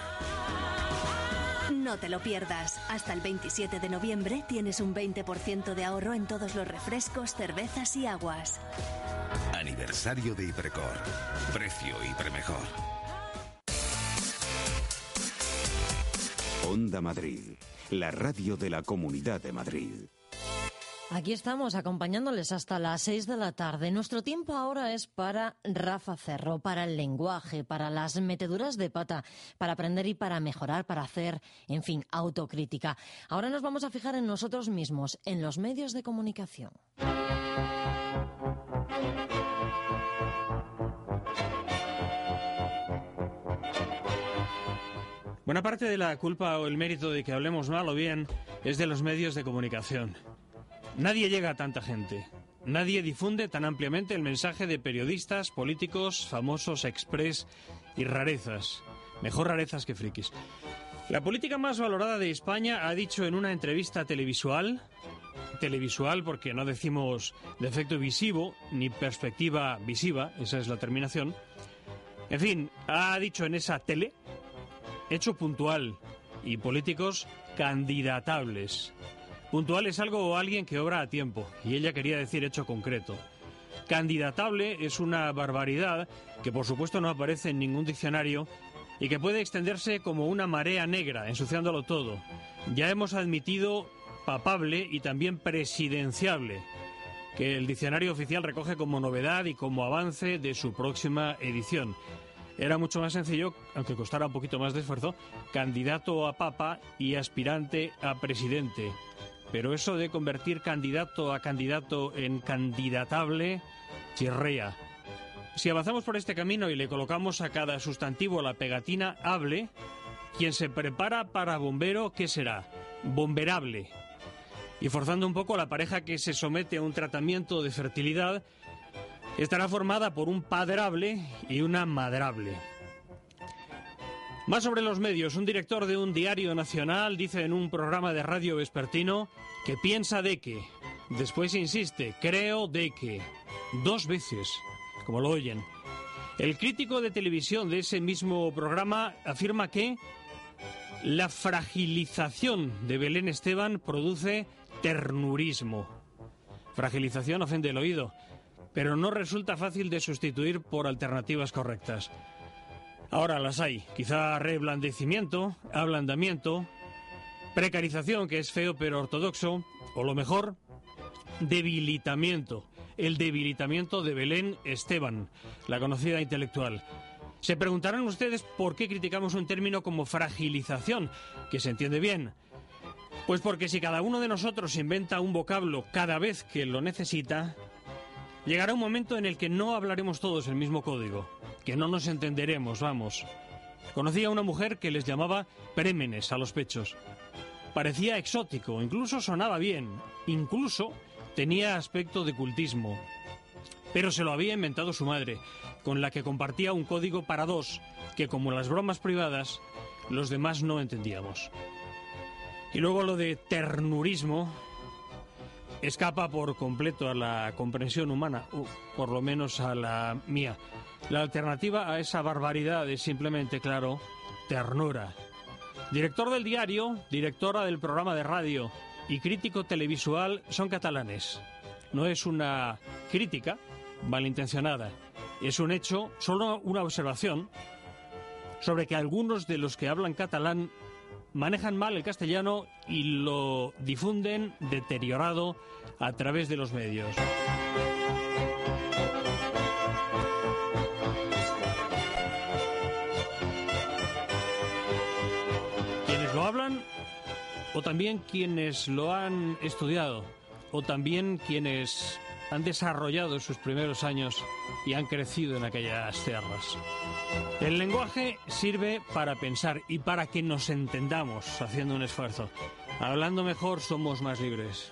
S24: No te lo pierdas. Hasta el 27 de noviembre tienes un 20% de ahorro en todos los refrescos, cervezas y aguas.
S1: Aniversario de Hipercor. Precio Hipermejor. Onda Madrid. La radio de la Comunidad de Madrid.
S2: Aquí estamos acompañándoles hasta las seis de la tarde. Nuestro tiempo ahora es para Rafa Cerro, para el lenguaje, para las meteduras de pata, para aprender y para mejorar, para hacer, en fin, autocrítica. Ahora nos vamos a fijar en nosotros mismos, en los medios de comunicación.
S25: Buena parte de la culpa o el mérito de que hablemos mal o bien es de los medios de comunicación. Nadie llega a tanta gente. Nadie difunde tan ampliamente el mensaje de periodistas, políticos, famosos, express y rarezas. Mejor rarezas que frikis. La política más valorada de España ha dicho en una entrevista televisual, televisual porque no decimos de efecto visivo ni perspectiva visiva, esa es la terminación. En fin, ha dicho en esa tele, hecho puntual y políticos candidatables. Puntual es algo o alguien que obra a tiempo, y ella quería decir hecho concreto. Candidatable es una barbaridad que por supuesto no aparece en ningún diccionario y que puede extenderse como una marea negra, ensuciándolo todo. Ya hemos admitido papable y también presidenciable, que el diccionario oficial recoge como novedad y como avance de su próxima edición. Era mucho más sencillo, aunque costara un poquito más de esfuerzo, candidato a papa y aspirante a presidente. Pero eso de convertir candidato a candidato en candidatable, chirrea. Si avanzamos por este camino y le colocamos a cada sustantivo la pegatina hable, quien se prepara para bombero, ¿qué será? Bomberable. Y forzando un poco la pareja que se somete a un tratamiento de fertilidad, estará formada por un padrable y una madrable. Más sobre los medios, un director de un diario nacional dice en un programa de radio vespertino que piensa de que, después insiste, creo de que, dos veces, como lo oyen. El crítico de televisión de ese mismo programa afirma que la fragilización de Belén Esteban produce ternurismo. Fragilización ofende el oído, pero no resulta fácil de sustituir por alternativas correctas. Ahora las hay. Quizá reblandecimiento, ablandamiento, precarización, que es feo pero ortodoxo, o lo mejor, debilitamiento. El debilitamiento de Belén Esteban, la conocida intelectual. Se preguntarán ustedes por qué criticamos un término como fragilización, que se entiende bien. Pues porque si cada uno de nosotros inventa un vocablo cada vez que lo necesita, llegará un momento en el que no hablaremos todos el mismo código, que no nos entenderemos, vamos. Conocí a una mujer que les llamaba prémenes a los pechos. Parecía exótico, incluso sonaba bien, incluso tenía aspecto de cultismo. Pero se lo había inventado su madre, con la que compartía un código para dos, que como las bromas privadas, los demás no entendíamos. Y luego lo de ternurismo escapa por completo a la comprensión humana, o por lo menos a la mía. La alternativa a esa barbaridad es simplemente, claro, ternura. Director del diario, directora del programa de radio y crítico televisual son catalanes. No es una crítica malintencionada, es un hecho, solo una observación, sobre que algunos de los que hablan catalán manejan mal el castellano y lo difunden deteriorado a través de los medios. Quienes lo hablan o también quienes lo han estudiado o también quienes han desarrollado sus primeros años y han crecido en aquellas tierras. El lenguaje sirve para pensar y para que nos entendamos haciendo un esfuerzo. Hablando mejor somos más libres.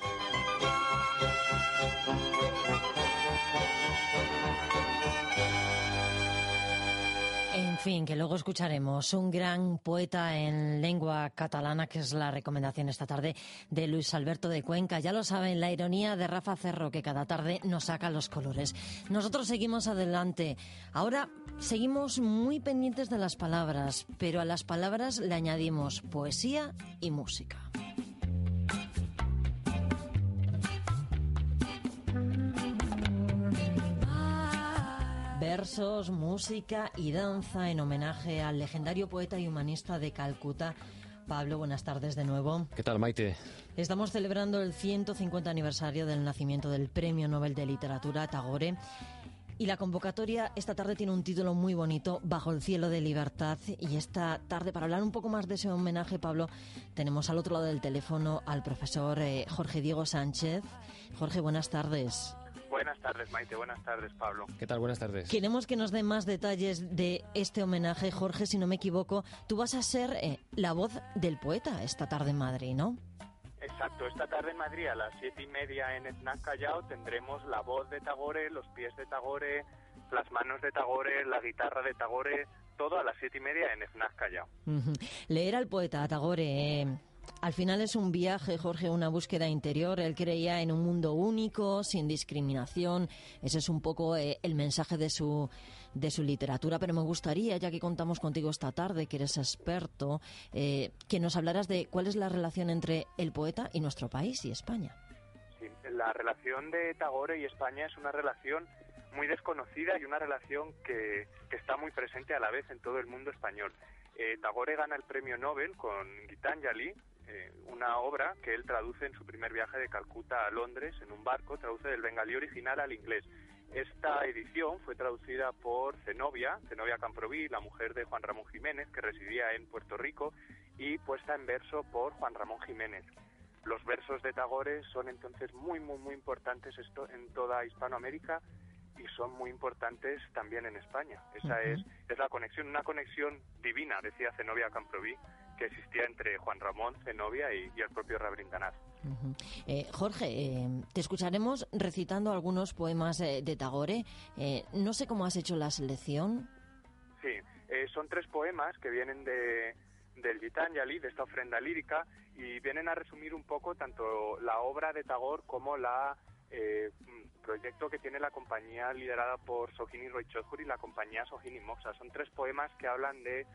S2: Fin, que luego escucharemos un gran poeta en lengua catalana, que es la recomendación esta tarde de Luis Alberto de Cuenca. Ya lo saben, la ironía de Rafa Cerro, que cada tarde nos saca los colores. Nosotros seguimos adelante. Ahora seguimos muy pendientes de las palabras, pero a las palabras le añadimos poesía y música. Versos, música y danza en homenaje al legendario poeta y humanista de Calcuta, Pablo, buenas tardes de nuevo.
S3: ¿Qué tal, Maite?
S2: Estamos celebrando el 150 aniversario del nacimiento del Premio Nobel de Literatura Tagore. Y la convocatoria esta tarde tiene un título muy bonito, Bajo el cielo de libertad. Y esta tarde, para hablar un poco más de ese homenaje, Pablo, tenemos al otro lado del teléfono al profesor eh, Jorge Diego Sánchez. Jorge, buenas tardes.
S26: Buenas tardes, Maite. Buenas tardes, Pablo.
S3: ¿Qué tal? Buenas tardes.
S2: Queremos que nos dé más detalles de este homenaje. Jorge, si no me equivoco, tú vas a ser eh, la voz del poeta esta tarde en Madrid, ¿no?
S26: Exacto, esta tarde en Madrid a las siete y media en Snack Callao tendremos la voz de Tagore, los pies de Tagore, las manos de Tagore, la guitarra de Tagore, todo a las siete y media en Snack Callao.
S2: Leer al poeta Tagore... Eh, al final es un viaje, Jorge, una búsqueda interior. Él creía en un mundo único, sin discriminación. Ese es un poco eh, el mensaje de su, de su literatura. Pero me gustaría, ya que contamos contigo esta tarde, que eres experto, eh, que nos hablaras de cuál es la relación entre el poeta y nuestro país y España.
S26: La relación de Tagore y España es una relación muy desconocida y una relación que, que está muy presente a la vez en todo el mundo español. Eh, Tagore gana el premio Nobel con Gitanjali, eh, una obra que él traduce en su primer viaje de Calcuta a Londres en un barco, traduce del bengalí original al inglés. Esta edición fue traducida por Zenobia, Zenobia Camproví, la mujer de Juan Ramón Jiménez, que residía en Puerto Rico, y puesta en verso por Juan Ramón Jiménez. Los versos de Tagore son entonces muy, muy, muy importantes esto en toda Hispanoamérica y son muy importantes también en España. Esa es, es la conexión, una conexión divina, decía Zenobia Camproví, que existía entre Juan Ramón, Zenobia y, el propio Rabrindanaz.
S2: Eh, Jorge, eh, te escucharemos recitando algunos poemas eh, de Tagore. no sé cómo has hecho la selección.
S26: Sí, son tres poemas que vienen de, del Gitanjali, de esta ofrenda lírica, y vienen a resumir un poco tanto la obra de Tagore como la proyecto que tiene la compañía liderada por Sohini Roy y la compañía Sohini Moxa. Son tres poemas que hablan de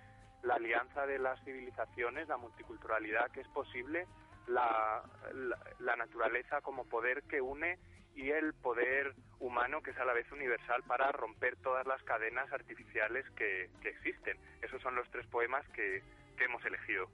S26: la alianza de las civilizaciones, la multiculturalidad que es posible
S25: la, naturaleza como poder que une y el poder humano que es a la vez universal para romper todas las cadenas artificiales que, que existen. Esos son los tres poemas que, hemos elegido.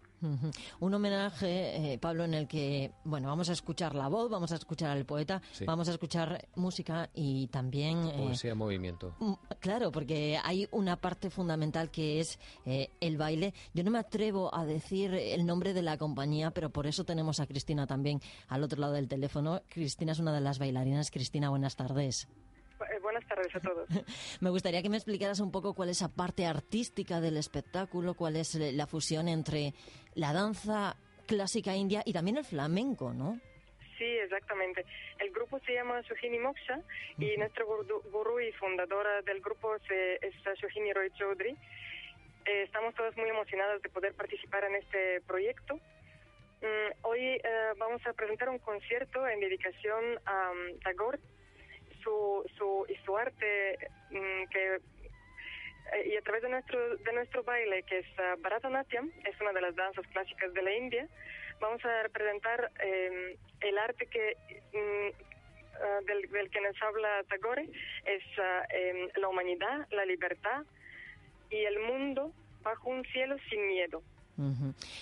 S2: Un homenaje, eh, Pablo, en el que, bueno, vamos a escuchar la voz, vamos a escuchar al poeta, vamos a escuchar música y también...
S3: Eh, Poesía movimiento.
S2: Claro, porque hay una parte fundamental que es eh, el baile. Yo no me atrevo a decir el nombre de la compañía, pero por eso tenemos a Cristina también al otro lado del teléfono. Cristina es una de las bailarinas. Cristina, buenas tardes.
S27: Eh, buenas tardes a todos.
S2: Me gustaría que me explicaras un poco cuál es la parte artística del espectáculo, cuál es la fusión entre la danza clásica india y también el flamenco, ¿no?
S27: Sí, exactamente. El grupo se llama Suhini Moksha y nuestro gurú y fundadora del grupo es Suhini Roy Chaudhry. Eh, estamos todos muy emocionados de poder participar en este proyecto. Mm, hoy eh, vamos a presentar un concierto en dedicación a um, Tagore, su, su, y su arte mm, que eh, y a través de nuestro de nuestro baile que es uh, Bharatanatyam es una de las danzas clásicas de la India vamos a representar em, el arte que mm, ah, del, del, que nos habla Tagore es em, la humanidad la libertad y el mundo bajo un cielo sin miedo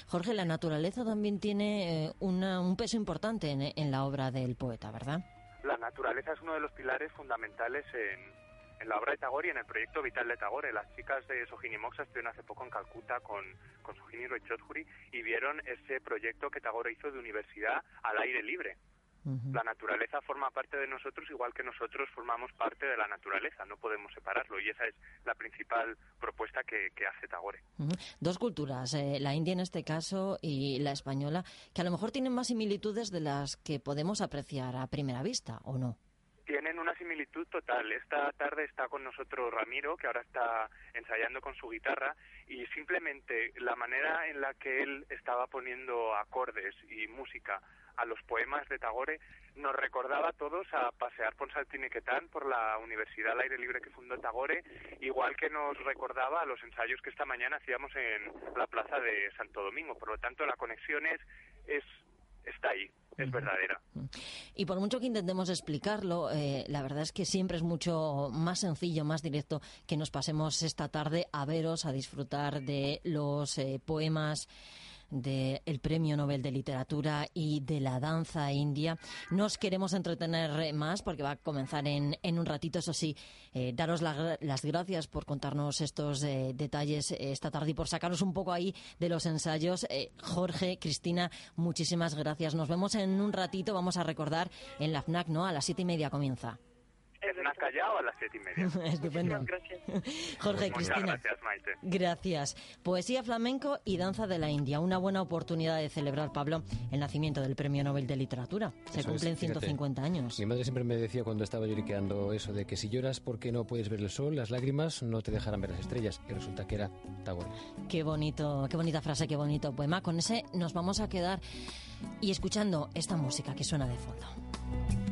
S2: Jorge, la naturaleza también tiene eh, un peso importante en, en la obra del poeta, ¿verdad?
S25: La naturaleza es uno de los pilares fundamentales en, la obra de Tagore y en el proyecto vital de Tagore. Las chicas de Sojini Moxa estuvieron hace poco en Calcuta con, con Sojini Roy y vieron ese proyecto que Tagore hizo de universidad al aire libre. La naturaleza forma parte de nosotros igual que nosotros formamos parte de la naturaleza, no podemos separarlo y esa es la principal propuesta que, hace Tagore.
S2: Dos culturas, eh, la india en este caso y la española, que a lo mejor tienen más similitudes de las que podemos apreciar a primera vista, ¿o no?
S25: Tienen una similitud total. Esta tarde está con nosotros Ramiro, que ahora está ensayando con su guitarra, y simplemente la manera en la que él estaba poniendo acordes y música a los poemas de Tagore, nos recordaba a todos a pasear por Saltiniquetán, por la Universidad al Aire Libre que fundó Tagore, igual que nos recordaba a los ensayos que esta mañana hacíamos en la plaza de Santo Domingo. Por lo tanto, la conexión es, es está ahí, es verdadera.
S2: Y por mucho que intentemos explicarlo, eh, la verdad es que siempre es mucho más sencillo, más directo que nos pasemos esta tarde a veros, a disfrutar de los eh, poemas del Premio Nobel de Literatura y de la danza india. Nos queremos entretener más porque va a comenzar en, en un ratito. Eso sí, eh, daros las gracias por contarnos estos eh, detalles esta tarde y por sacaros un poco ahí de los ensayos. Eh, Jorge, Cristina, muchísimas gracias. Nos vemos en un ratito. Vamos a recordar en la FNAC, ¿no? A las siete y media comienza
S25: a las siete y media.
S2: Estupendo.
S27: Gracias.
S2: Jorge, Cristina.
S25: gracias, Maite.
S2: Gracias. Poesía flamenco y danza de la India. Una buena oportunidad de celebrar, Pablo, el nacimiento del Premio Nobel de Literatura. Se cumplen 150 años.
S3: Mi madre siempre me decía cuando estaba lloriqueando eso de que si lloras porque no puedes ver el sol, las lágrimas no te dejarán ver las estrellas. Y resulta que era Tagore.
S2: Qué bonito, qué bonita frase, qué bonito poema. Con ese nos vamos a quedar y escuchando esta música que suena de fondo.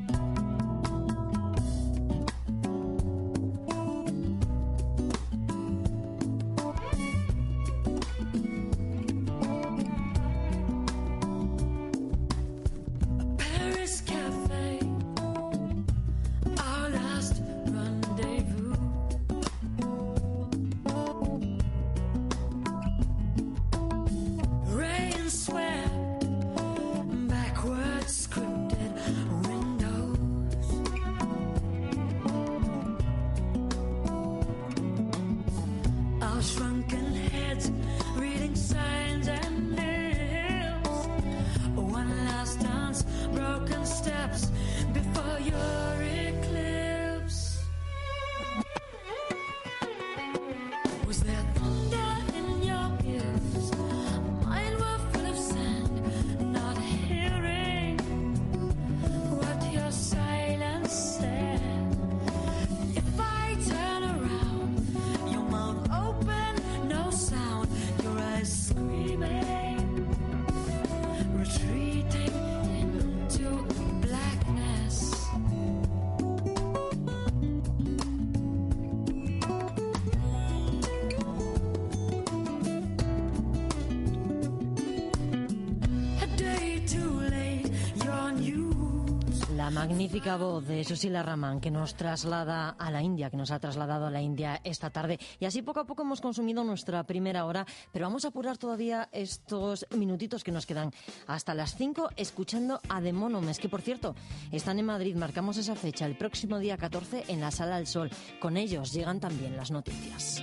S2: Susila Raman que nos traslada a la India, que nos ha trasladado a la India esta tarde. Y así poco a poco hemos consumido nuestra primera hora, pero vamos a apurar todavía estos minutitos que nos quedan hasta las 5 escuchando a The Monomes, que por cierto están en Madrid. Marcamos esa fecha el próximo día 14 en la Sala del Sol. Con ellos llegan también las noticias.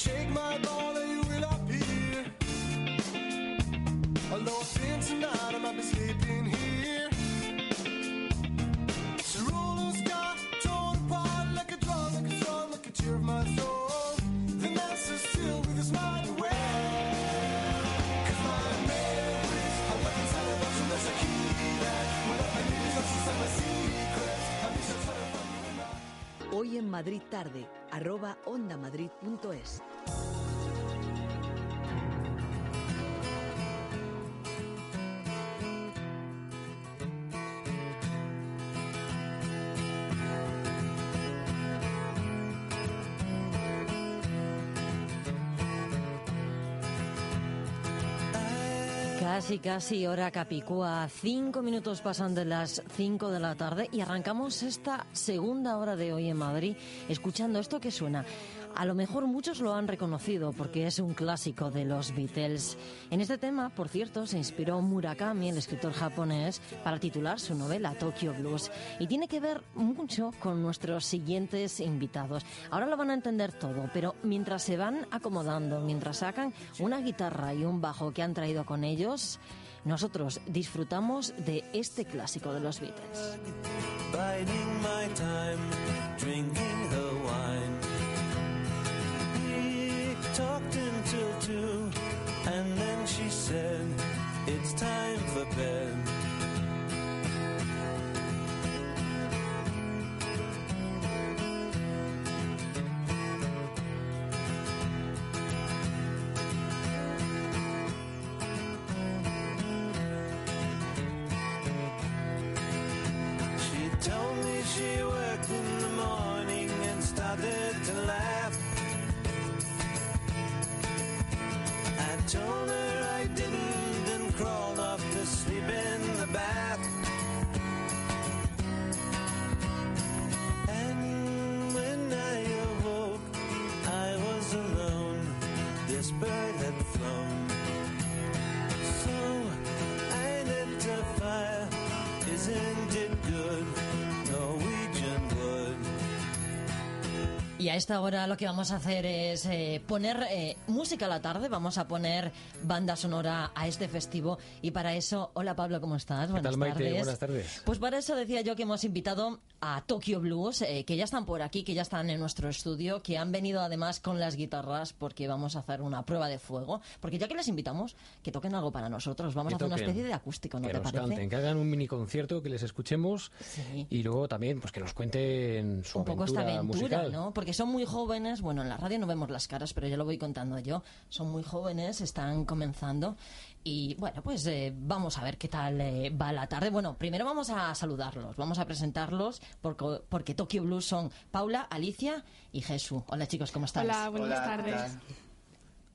S28: Shake my ball and you will appear. Although think tonight I might be sleeping here. Like a like a like a tear of my soul. The master still with his mind away.
S29: Hoy en Madrid tarde, arroba ondamadrid.es.
S2: Casi, casi hora capicúa. Cinco minutos pasan de las cinco de la tarde y arrancamos esta segunda hora de hoy en Madrid escuchando esto que suena. A lo mejor muchos lo han reconocido porque es un clásico de los Beatles. En este tema, por cierto, se inspiró Murakami, el escritor japonés, para titular su novela Tokyo Blues. Y tiene que ver mucho con nuestros siguientes invitados. Ahora lo van a entender todo, pero mientras se van acomodando, mientras sacan una guitarra y un bajo que han traído con ellos, nosotros disfrutamos de este clásico de los Beatles.
S28: Talked until two, and then she said, It's time for bed. A
S2: esta hora lo que vamos a hacer es eh, poner eh, música a la tarde, vamos a poner banda sonora a este festivo y para eso, hola Pablo, ¿cómo estás?
S3: ¿Qué
S2: Buenas
S3: tal, Maite?
S2: tardes.
S3: Buenas tardes.
S2: Pues para eso decía yo que hemos invitado a Tokyo Blues, eh, que ya están por aquí, que ya están en nuestro estudio, que han venido además con las guitarras porque vamos a hacer una prueba de fuego, porque ya que les invitamos, que toquen algo para nosotros, vamos
S3: Que
S2: a hacer una
S3: toquen,
S2: especie de acústico, ¿no
S3: que
S2: te
S3: nos
S2: parece?
S3: canten, que hagan un mini concierto, que les escuchemos
S2: Sí.
S3: y luego también pues que nos cuenten su
S2: un poco
S3: aventura,
S2: esta aventura,
S3: musical.
S2: ¿no? Porque son muy jóvenes, bueno, en la radio no vemos las caras, pero ya lo voy contando yo. Son muy jóvenes, están comenzando y bueno, pues eh, vamos a ver qué tal eh, va la tarde. Bueno, primero vamos a saludarlos, vamos a presentarlos porque, porque Tokyo Blues son Paula, Alicia y Jesús. Hola chicos, ¿cómo estáis?
S30: Hola, buenas Hola, ¿qué tardes.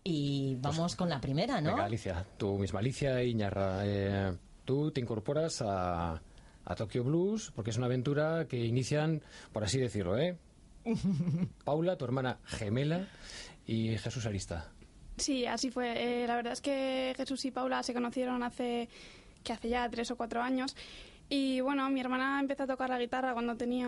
S2: Y vamos con la primera, ¿no?
S3: Venga, Alicia, tú misma, Alicia Iñarra, eh, tú te incorporas a, a Tokyo Blues porque es una aventura que inician, por así decirlo, ¿eh? Paula, tu hermana gemela, y Jesús Arista.
S30: Sí, así fue. Eh, la verdad es que Jesús y Paula se conocieron hace que hace ya tres o cuatro años Y bueno, mi hermana empezó a tocar la guitarra cuando tenía,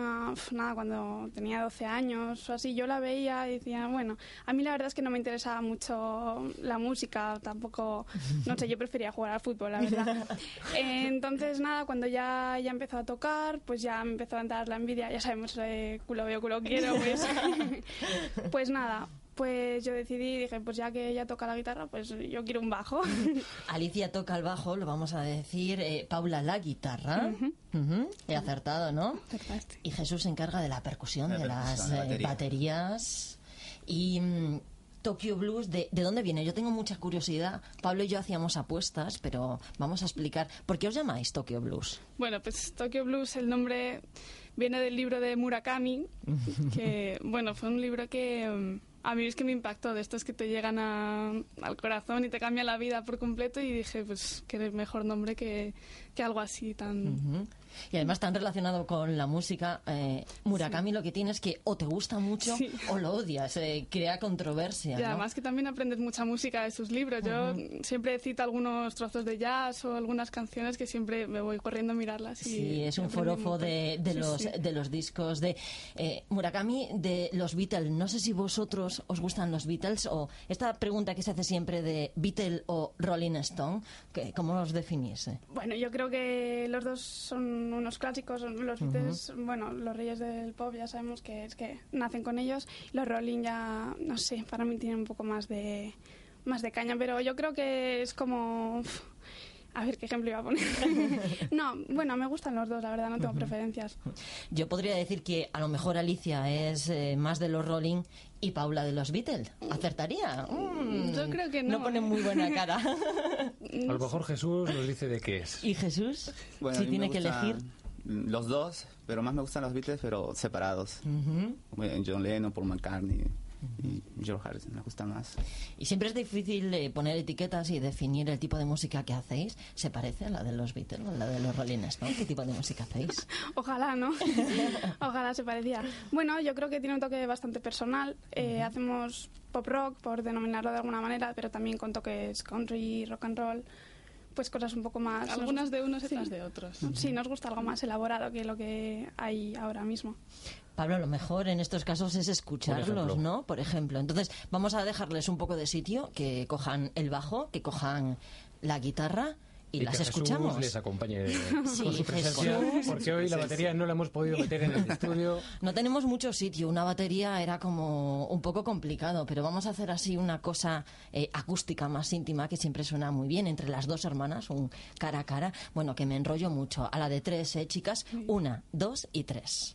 S30: nada, cuando tenía 12 años o así. Yo la veía y decía, bueno, a mí la verdad es que no me interesaba mucho la música, tampoco, no sé, yo prefería jugar al fútbol, la verdad. Eh, Entonces, nada, cuando ya, ya empezó a tocar, pues ya me empezó a entrar la envidia, ya sabemos, eh, culo veo, culo quiero, pues, pues nada. Pues yo decidí, dije, pues ya que ella toca la guitarra, pues yo quiero un bajo.
S2: Alicia toca el bajo, lo vamos a decir. eh, Paula la guitarra. He acertado, ¿no? Y Jesús se encarga de la percusión,
S31: La
S2: de
S31: percusión,
S2: las
S31: la
S2: eh,
S31: batería.
S2: baterías. Y mm, Tokyo Blues, ¿de, ¿de dónde viene? Yo tengo mucha curiosidad. Pablo y yo hacíamos apuestas, pero vamos a explicar. ¿Por qué os llamáis Tokyo Blues?
S30: Bueno, pues Tokyo Blues, el nombre viene del libro de Murakami, que, bueno, fue un libro que mm, a mí es que me impactó, de estos que te llegan a- al corazón y te cambian la vida por completo y dije, pues, qué mejor nombre que, que algo así tan...
S2: Y además tan relacionado con la música, eh, Murakami lo que tiene es que o te gusta mucho
S30: Sí.
S2: o lo odias, eh, crea controversia.
S30: Y
S2: ¿no?
S30: además que también aprendes mucha música de sus libros. Yo siempre cito algunos trozos de jazz o algunas canciones que siempre me voy corriendo a mirarlas. Y
S2: Sí, es un forofo de, de los,
S30: sí.
S2: de los discos de eh, Murakami, de los Beatles. No sé si vosotros os gustan los Beatles o esta pregunta que se hace siempre de Beatle o Rolling Stone, que, ¿cómo los definís?
S30: Bueno, yo creo que los dos son unos clásicos. Los. Beatles, bueno, los reyes del pop ya sabemos que es que nacen con ellos. Los Rolling ya, no sé, para mí tienen un poco más de, más de caña, pero yo creo que es como... uf, A ver, ¿qué ejemplo iba a poner? no, bueno, me gustan los dos, la verdad, no tengo preferencias.
S2: Yo podría decir que a lo mejor Alicia es eh, más de los Rolling y Paula de los Beatles. ¿Acertaría? Mm,
S30: Yo creo que no.
S2: No pone muy buena cara.
S3: A lo mejor Jesús nos dice de qué es.
S2: ¿Y Jesús?
S31: Bueno,
S2: si tiene que elegir.
S31: Los dos, pero más me gustan los Beatles, pero separados. John Lennon, Paul McCartney y George Harrison me gustan más.
S2: Y siempre es difícil eh, poner etiquetas y definir el tipo de música que hacéis. ¿Se parece a la de los Beatles o a la de los Rolling Stones? ¿Qué tipo de música hacéis?
S30: Ojalá, ¿no? Ojalá se parecía. Bueno, yo creo que tiene un toque bastante personal. Eh, Hacemos pop rock, por denominarlo de alguna manera, pero también con toques country, rock and roll, pues cosas un poco más...
S32: Algunas de unos y
S30: Sí.
S32: otras de otros.
S30: Sí, nos gusta algo más elaborado que lo que hay ahora mismo.
S2: Pablo, lo mejor en estos casos es escucharlos. ¿no? Por ejemplo. Entonces, vamos a dejarles un poco de sitio, que cojan el bajo, que cojan la guitarra y, las
S3: Jesús
S2: escuchamos.
S3: les acompañe
S2: Sí,
S3: con su presencia,
S2: Jesús.
S3: porque hoy la batería no la hemos podido meter en el estudio.
S2: No tenemos mucho sitio, una batería era como un poco complicado, pero vamos a hacer así una cosa eh, acústica más íntima que siempre suena muy bien entre las dos hermanas, un cara a cara. Bueno, que me enrollo mucho. A la de tres, ¿eh, chicas? Una, dos y tres.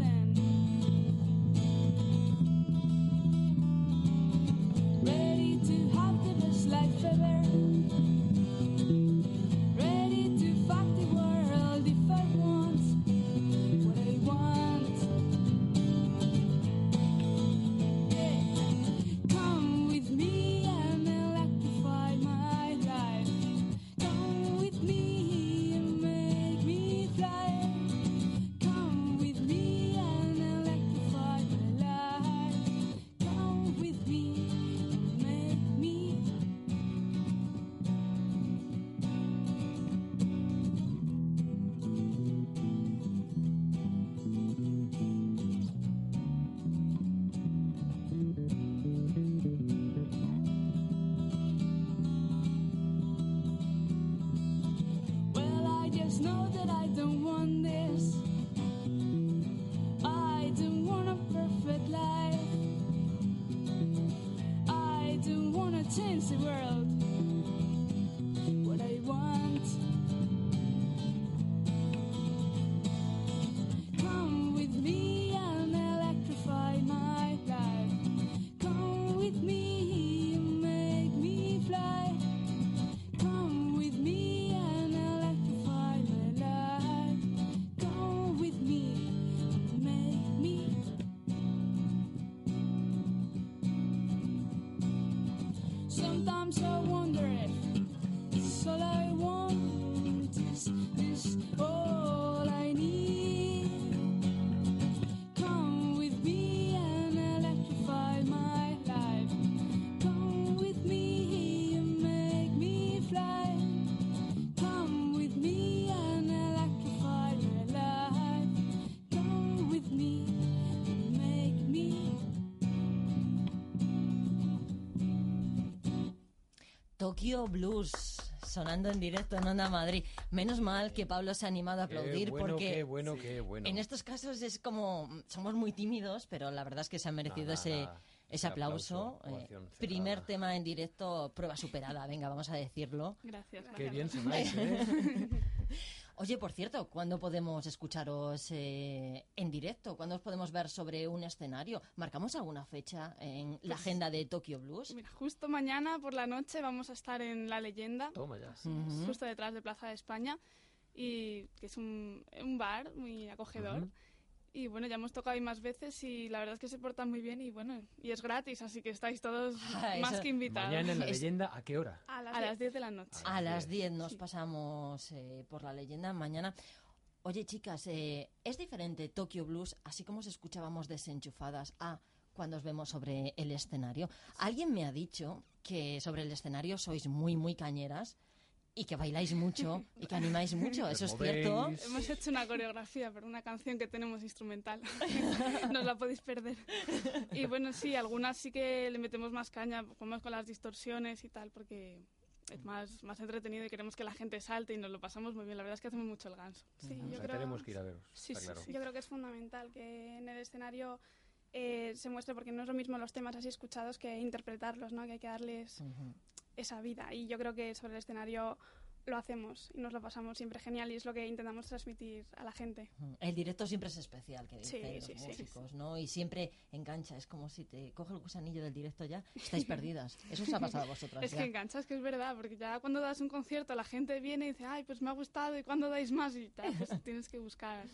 S28: to have the
S2: Tokyo Blues, sonando en directo en Onda Madrid. Menos mal que Pablo se ha animado a aplaudir
S3: Qué bueno,
S2: porque
S3: qué bueno, qué bueno.
S2: en estos casos es como somos muy tímidos, pero la verdad es que se ha merecido
S3: Nada,
S2: ese
S3: nada.
S2: ese
S3: Ese
S2: aplauso.
S3: aplauso,
S2: Eh, primer tema en directo, prueba superada. Venga, vamos a decirlo.
S30: Gracias.
S3: Qué bien sonáis, ¿eh?
S2: Oye, por cierto, ¿cuándo podemos escucharos eh, en directo? ¿Cuándo os podemos ver sobre un escenario? ¿Marcamos alguna fecha en la
S30: Pues-
S2: agenda de Tokyo Blues?
S30: Mira, justo mañana por la noche vamos a estar en La Leyenda,
S3: Toma ya.
S30: Justo detrás de Plaza de España, y que es un, un bar muy acogedor. Y bueno, ya hemos tocado ahí más veces y la verdad es que se portan muy bien y bueno, y es gratis, así que estáis todos
S2: Ah,
S30: más que invitados.
S3: Mañana en la leyenda, ¿a qué hora?
S30: A las 10 de la noche.
S2: A las 10 nos pasamos eh, por la leyenda mañana. Oye, chicas, eh, ¿es diferente Tokyo Blues, así como os escuchábamos desenchufadas, a cuando os vemos sobre el escenario? Alguien me ha dicho que sobre el escenario sois muy, muy cañeras y que bailáis mucho y que animáis mucho. ¿Eso es cierto?
S30: Hemos hecho una coreografía para una canción que tenemos instrumental. no la podéis perder. Y bueno, sí, algunas sí que le metemos más caña, jugamos con las distorsiones y tal, porque es más, más entretenido y queremos que la gente salte y nos lo pasamos muy bien. La verdad es que hacemos mucho el ganso. Sí,
S3: O
S30: yo
S3: sea,
S30: creo...
S3: tenemos que ir a veros.
S30: Sí, sí,
S3: claro.
S30: sí. Yo creo que es fundamental que en el escenario eh, se muestre, porque no es lo mismo los temas así escuchados que interpretarlos, ¿no? Que hay que darles esa vida. Y yo creo que sobre el escenario lo hacemos y nos lo pasamos siempre genial y es lo que intentamos transmitir a la gente.
S2: El directo siempre es especial, que
S30: Sí,
S2: dicen
S30: sí,
S2: los
S30: sí.
S2: músicos, ¿no? Y siempre engancha, es como si te coge el gusanillo del directo ya, estáis perdidas. Eso os ha pasado a vosotras
S30: Es
S2: ya.
S30: que enganchas, que es verdad, porque ya cuando das un concierto la gente viene y dice, ay, pues me ha gustado, ¿y cuándo dais más? Y tal, pues tienes que buscar.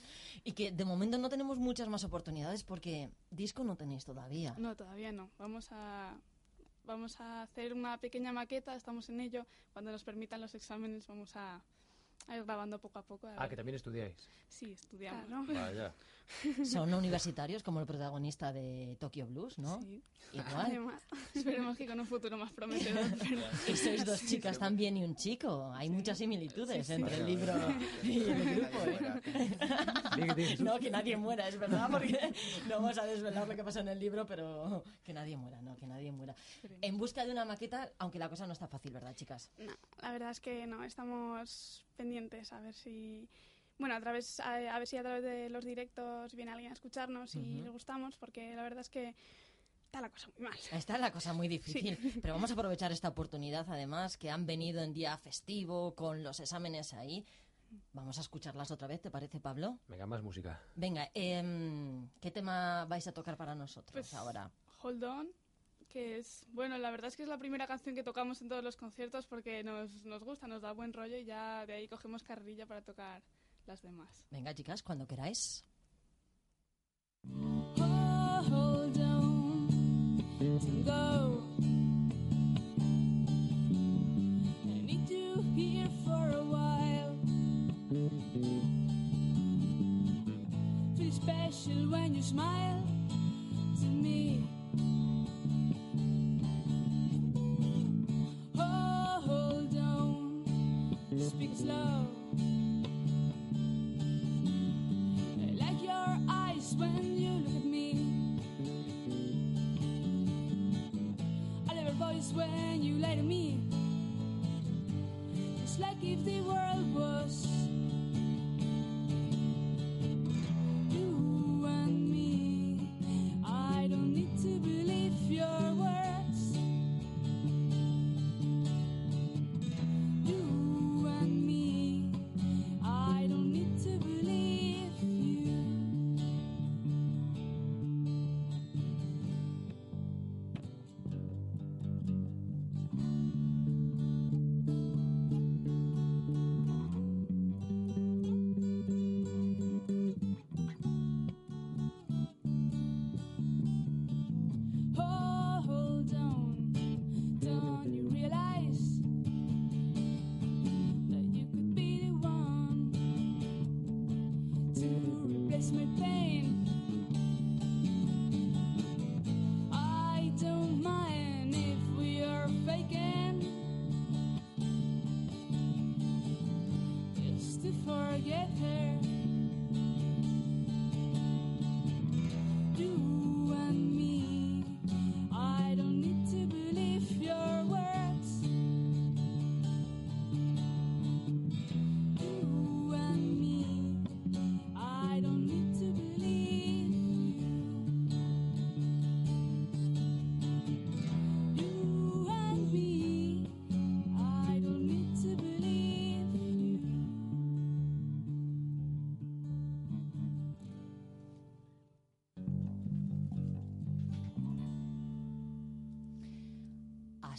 S2: Y que de momento no tenemos muchas más oportunidades porque disco no tenéis todavía.
S30: No, todavía no. Vamos a, vamos a hacer una pequeña maqueta, estamos en ello. Cuando nos permitan los exámenes vamos a, a ir grabando poco a poco. a
S3: Ah, que también estudiáis.
S30: Sí, estudiamos.
S3: Vaya.
S2: Son universitarios como el protagonista de Tokyo Blues, ¿no?
S30: Sí.
S2: Igual.
S30: Además, esperemos que con un futuro más prometedor. pero-
S2: Y sois dos chicas también y un chico. Hay muchas similitudes
S30: Sí, sí.
S2: entre el libro y el grupo. ¿eh? No, que nadie muera, es verdad, porque no vamos a desvelar lo que pasa en el libro, pero que nadie muera, no, que nadie muera. En busca de una maqueta, aunque la cosa no está fácil, ¿verdad, chicas?
S30: No, la verdad es que no, estamos pendientes a ver si... Bueno, a, través, a, a ver si a través de los directos viene alguien a escucharnos y
S2: Ujú.
S30: le gustamos, porque la verdad es que está la cosa muy mal.
S2: Está la cosa muy difícil,
S30: Sí.
S2: pero vamos a aprovechar esta oportunidad, además, que han venido en día festivo, con los exámenes ahí. Vamos a escucharlas otra vez, ¿te parece, Pablo?
S3: Venga, más música.
S2: Venga, em, ¿qué tema vais a tocar para nosotros
S30: Pues
S2: ahora?
S30: Hold On, que es, bueno, la verdad es que es la primera canción que tocamos en todos los conciertos porque nos, nos gusta, nos da buen rollo y ya de ahí cogemos carrilla para tocar las demás.
S2: Venga, chicas, cuando queráis.
S32: Hold on, don't go. I need you here for a while. Feel special when you smile to me. Oh, hold on, speak slow. When you lie to me. It's like if the world was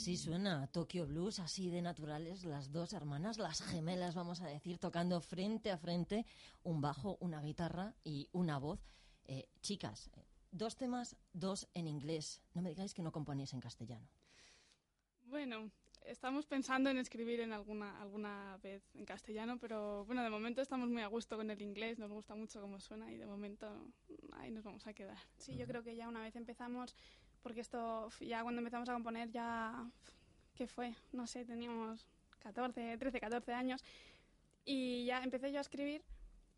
S2: Así suena Tokyo Blues, así de naturales las dos hermanas, las gemelas, vamos a decir, tocando frente a frente un bajo, una guitarra y una voz. Eh, chicas, eh, dos temas, dos en inglés. No me digáis que no componéis en castellano.
S30: Bueno, estamos pensando en escribir en alguna, alguna vez en castellano, pero bueno, de momento estamos muy a gusto con el inglés, nos gusta mucho cómo suena y de momento ahí nos vamos a quedar.
S33: Sí, yo creo que ya una vez empezamos, porque esto ya cuando empezamos a componer ya, ¿qué fue? No sé, teníamos 14, 13, 14 años y ya empecé yo a escribir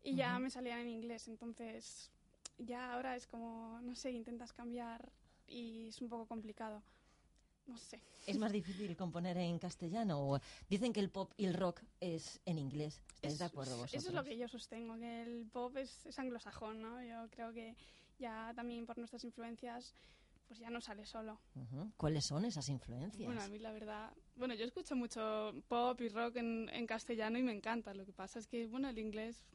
S33: y ya
S2: Ujú.
S33: me salían en inglés, entonces ya ahora es como, no sé, intentas cambiar y es un poco complicado. No sé.
S2: ¿Es más difícil componer en castellano? Dicen que el pop y el rock es en inglés. ¿Estáis de acuerdo vosotros?
S33: Eso es lo que yo sostengo, que el pop es, es anglosajón, ¿no? Yo creo que ya también por nuestras influencias, pues ya no sale solo.
S2: ¿Cuáles son esas influencias?
S30: Bueno, a mí la verdad, bueno, yo escucho mucho pop y rock en, en castellano y me encanta. Lo que pasa es que, bueno, el inglés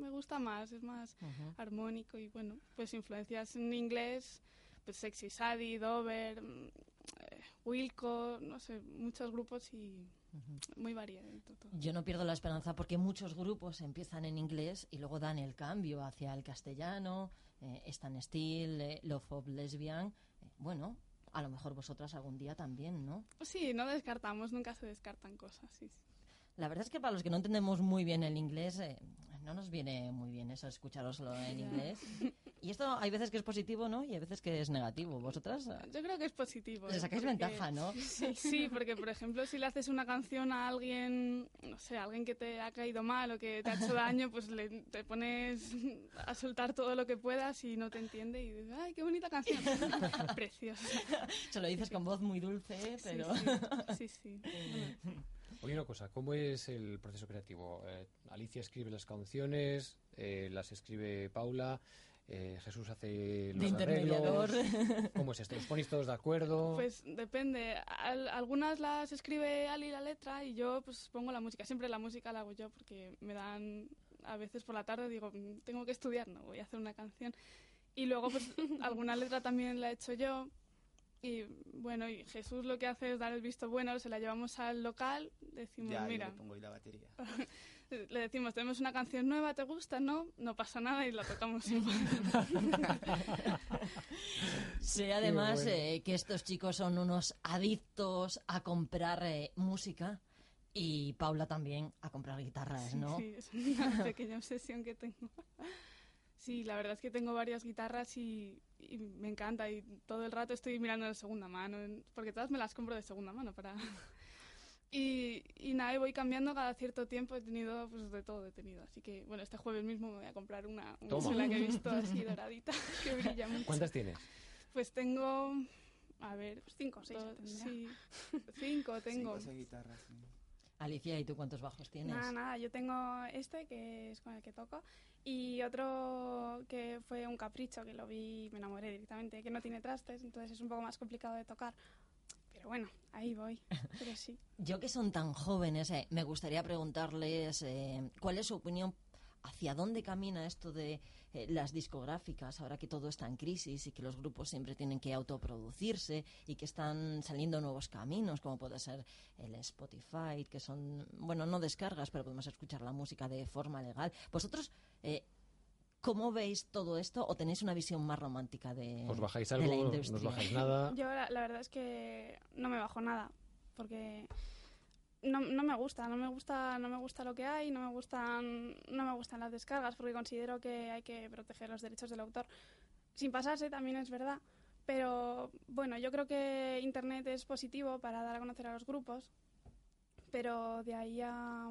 S30: me gusta más, es más armónico y, bueno, pues influencias en inglés, pues Sexy Sadie, Dover, mm, eh, Wilco, no sé, muchos grupos y muy variado.
S2: Yo no pierdo la esperanza porque muchos grupos empiezan en inglés y luego dan el cambio hacia el castellano, eh, Stan Steel, eh, Love of Lesbian. Bueno, a lo mejor vosotras algún día también, ¿no?
S30: Sí, no descartamos, nunca se descartan cosas, sí.
S2: La verdad es que para los que no entendemos muy bien el inglés, eh, no nos viene muy bien eso, escucharoslo en inglés. Y esto hay veces que es positivo, ¿no? Y hay veces que es negativo. ¿Vosotras? eh,
S30: Yo creo que es positivo.
S2: Le
S30: ¿eh?
S2: sacáis
S30: Porque-
S2: ventaja, ¿no?
S30: Sí, sí, porque por ejemplo, si le haces una canción a alguien, no sé, a alguien que te ha caído mal o que te ha hecho daño, pues le, te pones a soltar todo lo que puedas y no te entiende y dices, ¡ay, qué bonita canción! Preciosa.
S2: Se lo dices con voz muy dulce, pero...
S30: sí, sí, sí. Bueno,
S3: Oye, una cosa, ¿cómo es el proceso creativo? Eh, Alicia escribe las canciones, eh, las escribe Paula, eh, Jesús hace los
S2: De intermediador.
S3: arreglos. ¿Cómo es esto? ¿Os ponéis todos de acuerdo?
S30: Pues depende. Al- algunas las escribe Ali la letra y yo pues pongo la música. Siempre la música la hago yo porque me dan a veces por la tarde digo "Mm, tengo que estudiar, no voy a hacer una canción. Y luego pues alguna letra también la he hecho yo. Y bueno, y Jesús lo que hace es dar el visto bueno, se la llevamos al local, decimos,
S31: Ya, yo
S30: mira,
S31: le pongo ahí la batería.
S30: le decimos, tenemos una canción nueva, ¿te gusta? No, no pasa nada y la tocamos igual.
S2: Sé además
S30: bueno.
S2: eh, que estos chicos son unos adictos a comprar eh, música y Paula también a comprar guitarras, ¿no?
S30: Sí, es una pequeña obsesión que tengo. Sí, la verdad es que tengo varias guitarras y, y me encanta y todo el rato estoy mirando de segunda mano, porque todas me las compro de segunda mano para... Y, y nada, y voy cambiando cada cierto tiempo, he tenido pues de todo, he tenido. Así que, bueno, este jueves mismo me voy a comprar una, una sola que he visto así doradita, que brilla mucho.
S3: ¿Cuántas tienes?
S30: Pues tengo, a ver,
S33: cinco o seis
S30: dos- sí, cinco tengo.
S31: Cinco guitarras. sí.
S2: Alicia, ¿y tú cuántos bajos tienes?
S33: Nada, nada, yo tengo este que es con el que toco y otro que fue un capricho que lo vi y me enamoré directamente, que no tiene trastes, entonces es un poco más complicado de tocar. Pero bueno, ahí voy. Pero sí.
S2: Yo que son tan jóvenes, eh, me gustaría preguntarles eh, cuál es su opinión hacia dónde camina esto de eh, las discográficas ahora que todo está en crisis y que los grupos siempre tienen que autoproducirse y que están saliendo nuevos caminos como puede ser el Spotify que son bueno no descargas pero podemos escuchar la música de forma legal vosotros eh, ¿Cómo veis todo esto o tenéis una visión más romántica de,
S3: ¿Os bajáis
S2: de
S3: algo?
S2: la
S3: ¿No os
S2: industria?
S3: bajáis nada?
S33: Yo la, la verdad es que no me bajo nada, porque no, no me gusta, no me gusta, no me gusta lo que hay, no me gustan, no me gustan las descargas, porque considero que hay que proteger los derechos del autor. Sin pasarse, también es verdad. Pero bueno, yo creo que Internet es positivo para dar a conocer a los grupos, pero de ahí a,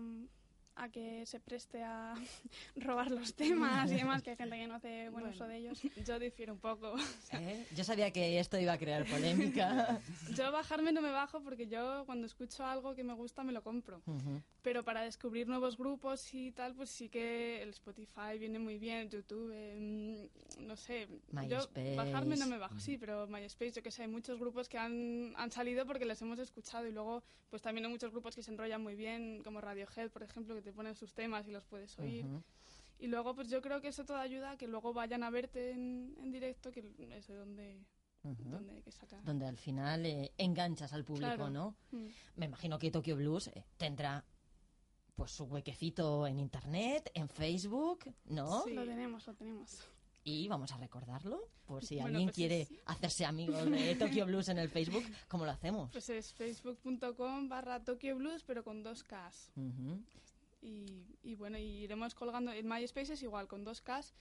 S33: a que se preste a robar los temas y demás, que hay gente que no hace buen
S30: Bueno,
S33: uso de ellos.
S30: Yo difiero un poco.
S2: ¿Eh? Yo sabía que esto iba a crear polémica.
S30: Yo bajarme no me bajo porque yo cuando escucho algo que me gusta me lo compro.
S2: Ujú.
S30: Pero para descubrir nuevos grupos y tal, pues sí que el Spotify viene muy bien, YouTube, eh, no sé.
S2: MySpace.
S30: Yo bajarme no me bajo, sí, pero MySpace, yo que sé, hay muchos grupos que han, han salido porque les hemos escuchado y luego pues también hay muchos grupos que se enrollan muy bien, como Radiohead, por ejemplo, que te ponen sus temas y los puedes oír.
S2: Ujú.
S30: Y luego pues yo creo que eso todo ayuda a que luego vayan a verte en, en directo, que es de donde
S2: Ujú.
S33: donde hay que sacar.
S2: donde al final eh, enganchas al público,
S33: Claro.
S2: ¿no?
S33: Mm.
S2: Me imagino que Tokyo Blues eh, tendrá pues su huequecito en internet, en Facebook, ¿no?
S33: Lo tenemos, lo tenemos.
S2: Y vamos a recordarlo, por si
S33: Bueno,
S2: alguien
S33: pues
S2: quiere
S33: es-
S2: hacerse amigo de Tokyo Blues en el Facebook, ¿cómo lo hacemos?
S33: Pues es facebook.com barra Tokyo Blues, pero con dos Ks.
S2: Ujú.
S33: Y, bueno, y iremos colgando. En MySpace es igual, con dos Ks.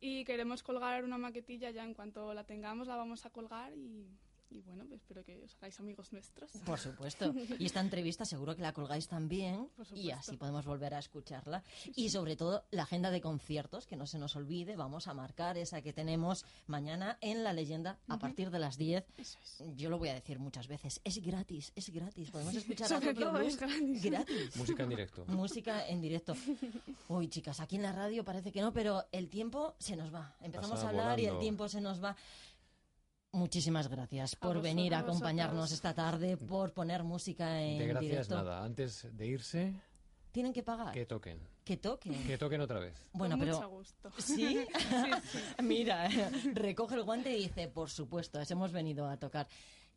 S33: Y queremos colgar una maquetilla ya en cuanto la tengamos, la vamos a colgar. Y, y bueno, pues espero que os hagáis amigos nuestros.
S2: Por supuesto. Y esta entrevista seguro que la colgáis también y así podemos volver a escucharla. Y sobre todo la agenda de conciertos, que no se nos olvide, vamos a marcar esa que tenemos mañana en La Leyenda a partir de las 10.
S33: Eso es.
S2: Yo lo voy a decir muchas veces, es gratis, es gratis. Podemos
S33: Sí,
S2: escuchar a
S33: sobre todo
S2: Blues
S33: es gratis.
S2: gratis.
S3: Música en directo.
S2: Música en directo. Uy, chicas, aquí en la radio parece que no, pero el tiempo se nos va. Empezamos a hablar y el tiempo se nos va. Muchísimas gracias por venir a
S3: vosotros.
S2: acompañarnos esta tarde, por poner música en
S3: De gracias
S2: directo.
S3: nada. Antes de irse,
S2: Tienen que pagar.
S3: que toquen.
S2: Que toquen.
S3: Que toquen otra vez.
S2: Bueno,
S33: Con
S2: pero
S33: mucho gusto.
S2: ¿Sí? Mira, recoge el guante y dice, por supuesto, es- hemos venido a tocar.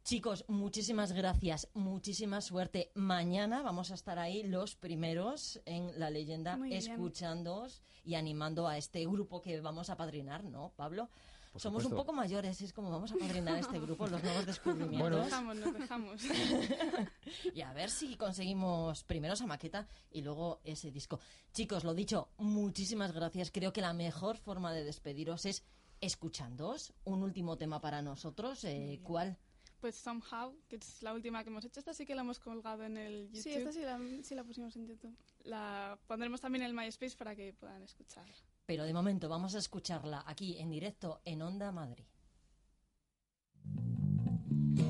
S2: Chicos, muchísimas gracias, muchísima suerte. Mañana vamos a estar ahí los primeros en la leyenda, escuchándoos y animando a este grupo que vamos a padrinar, ¿no, Pablo?
S3: Por
S2: Somos un poco mayores, es como vamos a padrinar este grupo, los nuevos
S33: Nos
S2: descubrimientos.
S33: dejamos, nos dejamos.
S2: y a ver si conseguimos primero esa maqueta y luego ese disco. Chicos, lo dicho, muchísimas gracias. Creo que la mejor forma de despediros es escuchándoos. Un último tema para nosotros. eh, ¿Cuál?
S33: Pues Somehow, que es la última que hemos hecho. Esta sí que la hemos colgado en el YouTube.
S30: Sí, esta sí la, sí la pusimos en YouTube.
S33: La pondremos también en el MySpace para que puedan escuchar.
S2: Pero de momento vamos a escucharla aquí en directo en Onda Madrid.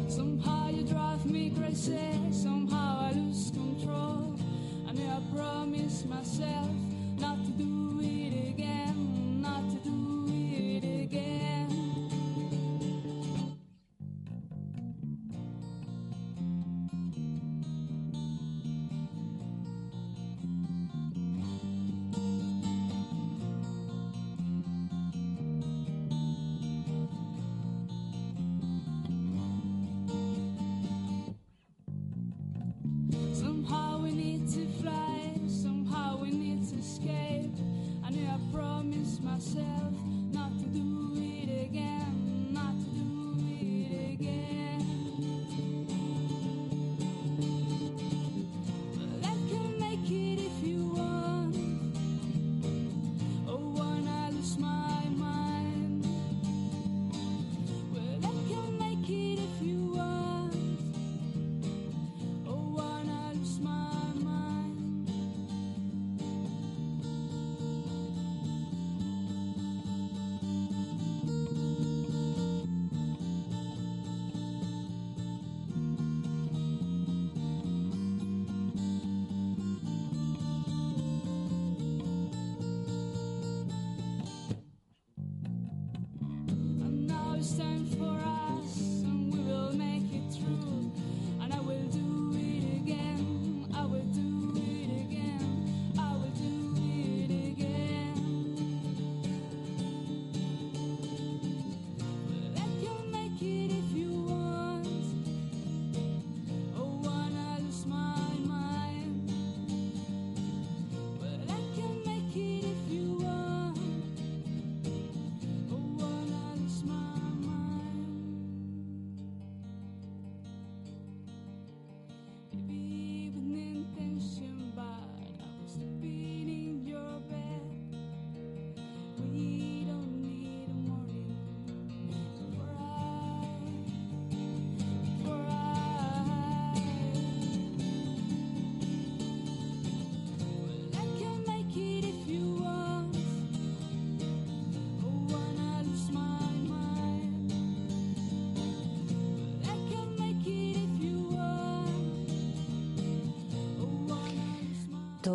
S32: Somehow you drive me crazy, somehow I lose control. I know I promised myself not to do it again, not to do it again.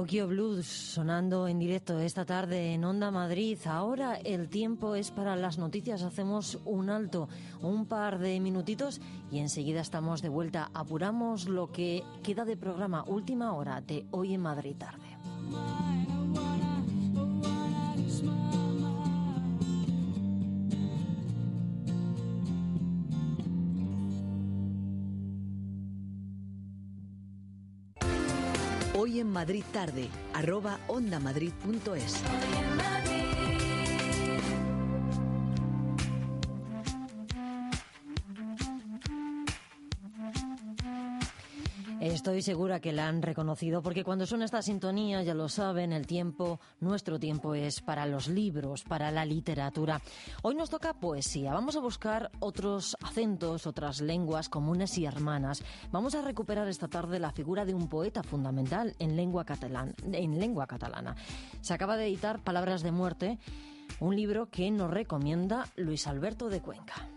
S2: Tokyo Blues sonando en directo esta tarde en Onda Madrid. Ahora el tiempo es para las noticias. Hacemos un alto, un par de minutitos y enseguida estamos de vuelta. Apuramos lo que queda de programa última hora de hoy en Madrid tarde.
S29: Madrid tarde, arroba ondamadrid.es.
S2: Estoy segura que la han reconocido porque cuando suena esta sintonía, ya lo saben, el tiempo, nuestro tiempo es para los libros, para la literatura. Hoy nos toca poesía. Vamos a buscar otros acentos, otras lenguas comunes y hermanas. Vamos a recuperar esta tarde la figura de un poeta fundamental en lengua, catalán, en lengua catalana. Se acaba de editar Palabras de Muerte, un libro que nos recomienda Luis Alberto de Cuenca.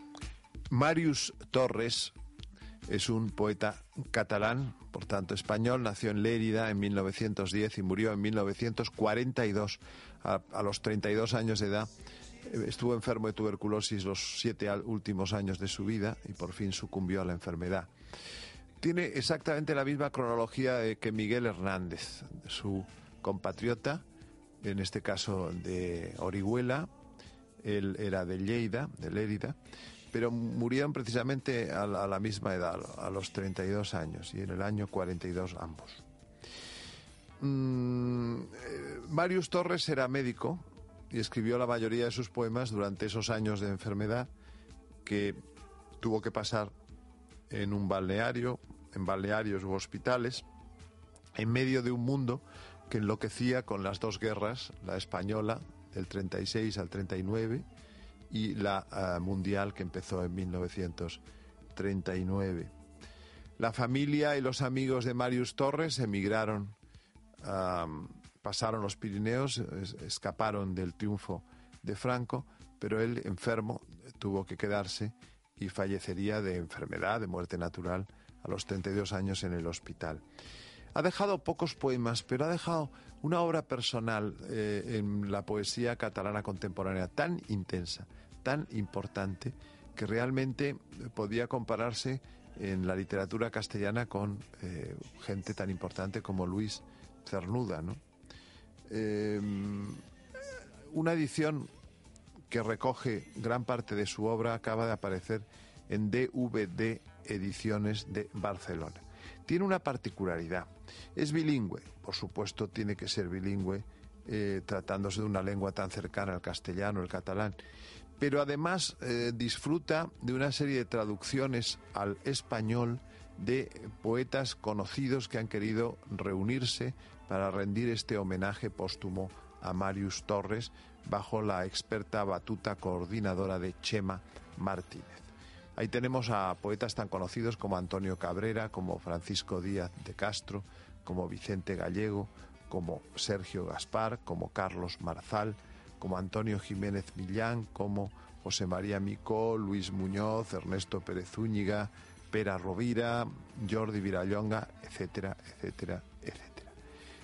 S34: Marius Torres es un poeta catalán, por tanto español, nació en Lérida en 1910 y murió en 1942 a, los 32 años de edad. Eh, Estuvo enfermo de tuberculosis los siete últimos años de su vida y por fin sucumbió a la enfermedad. Tiene exactamente la misma cronología eh, que Miguel Hernández, su compatriota, en este caso de Orihuela, él era de Lleida, de Lérida, pero murieron precisamente a la, a la misma edad, a los 32 años, y en el año 42 ambos. Mm, eh, Marius Torres era médico y escribió la mayoría de sus poemas durante esos años de enfermedad que tuvo que pasar en un balneario, en balnearios u hospitales, en medio de un mundo que enloquecía con las dos guerras, la española del 36 al 39 y la ah, mundial que empezó en 1939. La familia y los amigos de Marius Torres emigraron, pasaron los Pirineos, es- escaparon del triunfo de Franco, pero él, enfermo, tuvo que quedarse y fallecería de enfermedad, de muerte natural, a los 32 años en el hospital. Ha dejado pocos poemas, pero ha dejado una obra personal eh, en la poesía catalana contemporánea tan intensa, tan importante, que realmente podía compararse en la literatura castellana con eh, gente tan importante como Luis Cernuda. ¿no? Eh, una edición que recoge gran parte de su obra acaba de aparecer en DVD Ediciones de Barcelona. Tiene una particularidad. Es bilingüe, por supuesto tiene que ser bilingüe, eh, tratándose de una lengua tan cercana al castellano, el catalán, pero además eh, disfruta de una serie de traducciones al español de poetas conocidos que han querido reunirse para rendir este homenaje póstumo a Marius Torres bajo la experta batuta coordinadora de Chema Martínez. Ahí tenemos a poetas tan conocidos como Antonio Cabrera, como Francisco Díaz de Castro, como Vicente Gallego, como Sergio Gaspar, como Carlos Marzal, como Antonio Jiménez Millán, como José María Micó, Luis Muñoz, Ernesto Pérez Zúñiga, Pera Rovira, Jordi Virallonga, etcétera, etcétera, etcétera.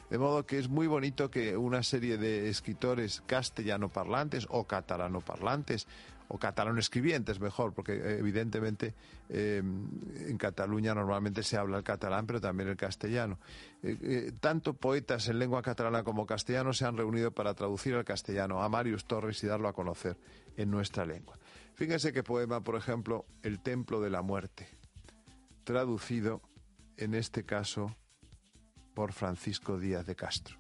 S34: De modo que es muy bonito que una serie de escritores castellano parlantes o catalano parlantes o catalano escribientes mejor, porque eh, evidentemente eh, en Cataluña normalmente se habla el catalán, pero también el castellano. Eh, eh, tanto poetas en lengua catalana como castellano se han reunido para traducir al castellano a Marius Torres y darlo a conocer en nuestra lengua. Fíjense qué poema, por ejemplo, El Templo de la Muerte, traducido en este caso por Francisco Díaz de Castro.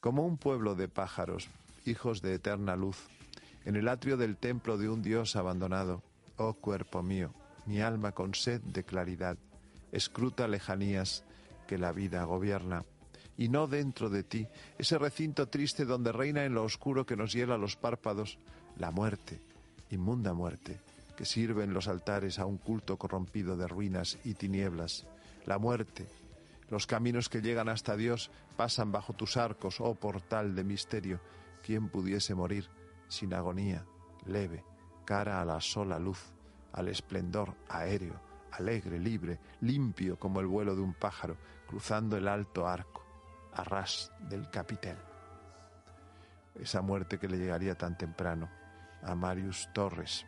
S34: Como un pueblo de pájaros, hijos de eterna luz, en el atrio del templo de un Dios abandonado, oh cuerpo mío, mi alma con sed de claridad, escruta lejanías que la vida gobierna, y no dentro de ti, ese recinto triste donde reina en lo oscuro que nos hiela los párpados, la muerte, inmunda muerte, que sirve en los altares a un culto corrompido de ruinas y tinieblas, la muerte, los caminos que llegan hasta Dios pasan bajo tus arcos, oh portal de misterio. ¿Quién pudiese morir sin agonía, leve, cara a la sola luz, al esplendor aéreo, alegre, libre, limpio como el vuelo de un pájaro, cruzando el alto arco, a ras del capitel? Esa muerte que le llegaría tan temprano a Marius Torres.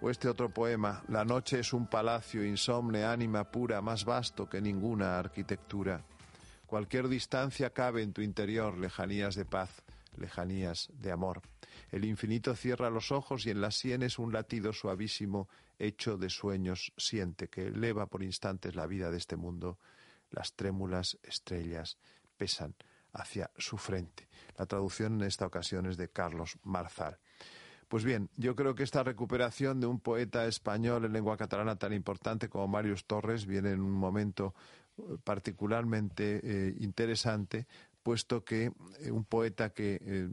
S34: O este otro poema, La noche es un palacio insomne, ánima pura, más vasto que ninguna arquitectura. Cualquier distancia cabe en tu interior, lejanías de paz, lejanías de amor. El infinito cierra los ojos y en las sienes un latido suavísimo, hecho de sueños, siente que eleva por instantes la vida de este mundo, las trémulas estrellas pesan hacia su frente. La traducción en esta ocasión es de Carlos Marzal. Pues bien, yo creo que esta recuperación de un poeta español en lengua catalana tan importante como Marius Torres viene en un momento eh, particularmente eh, interesante, puesto que eh, un poeta que eh,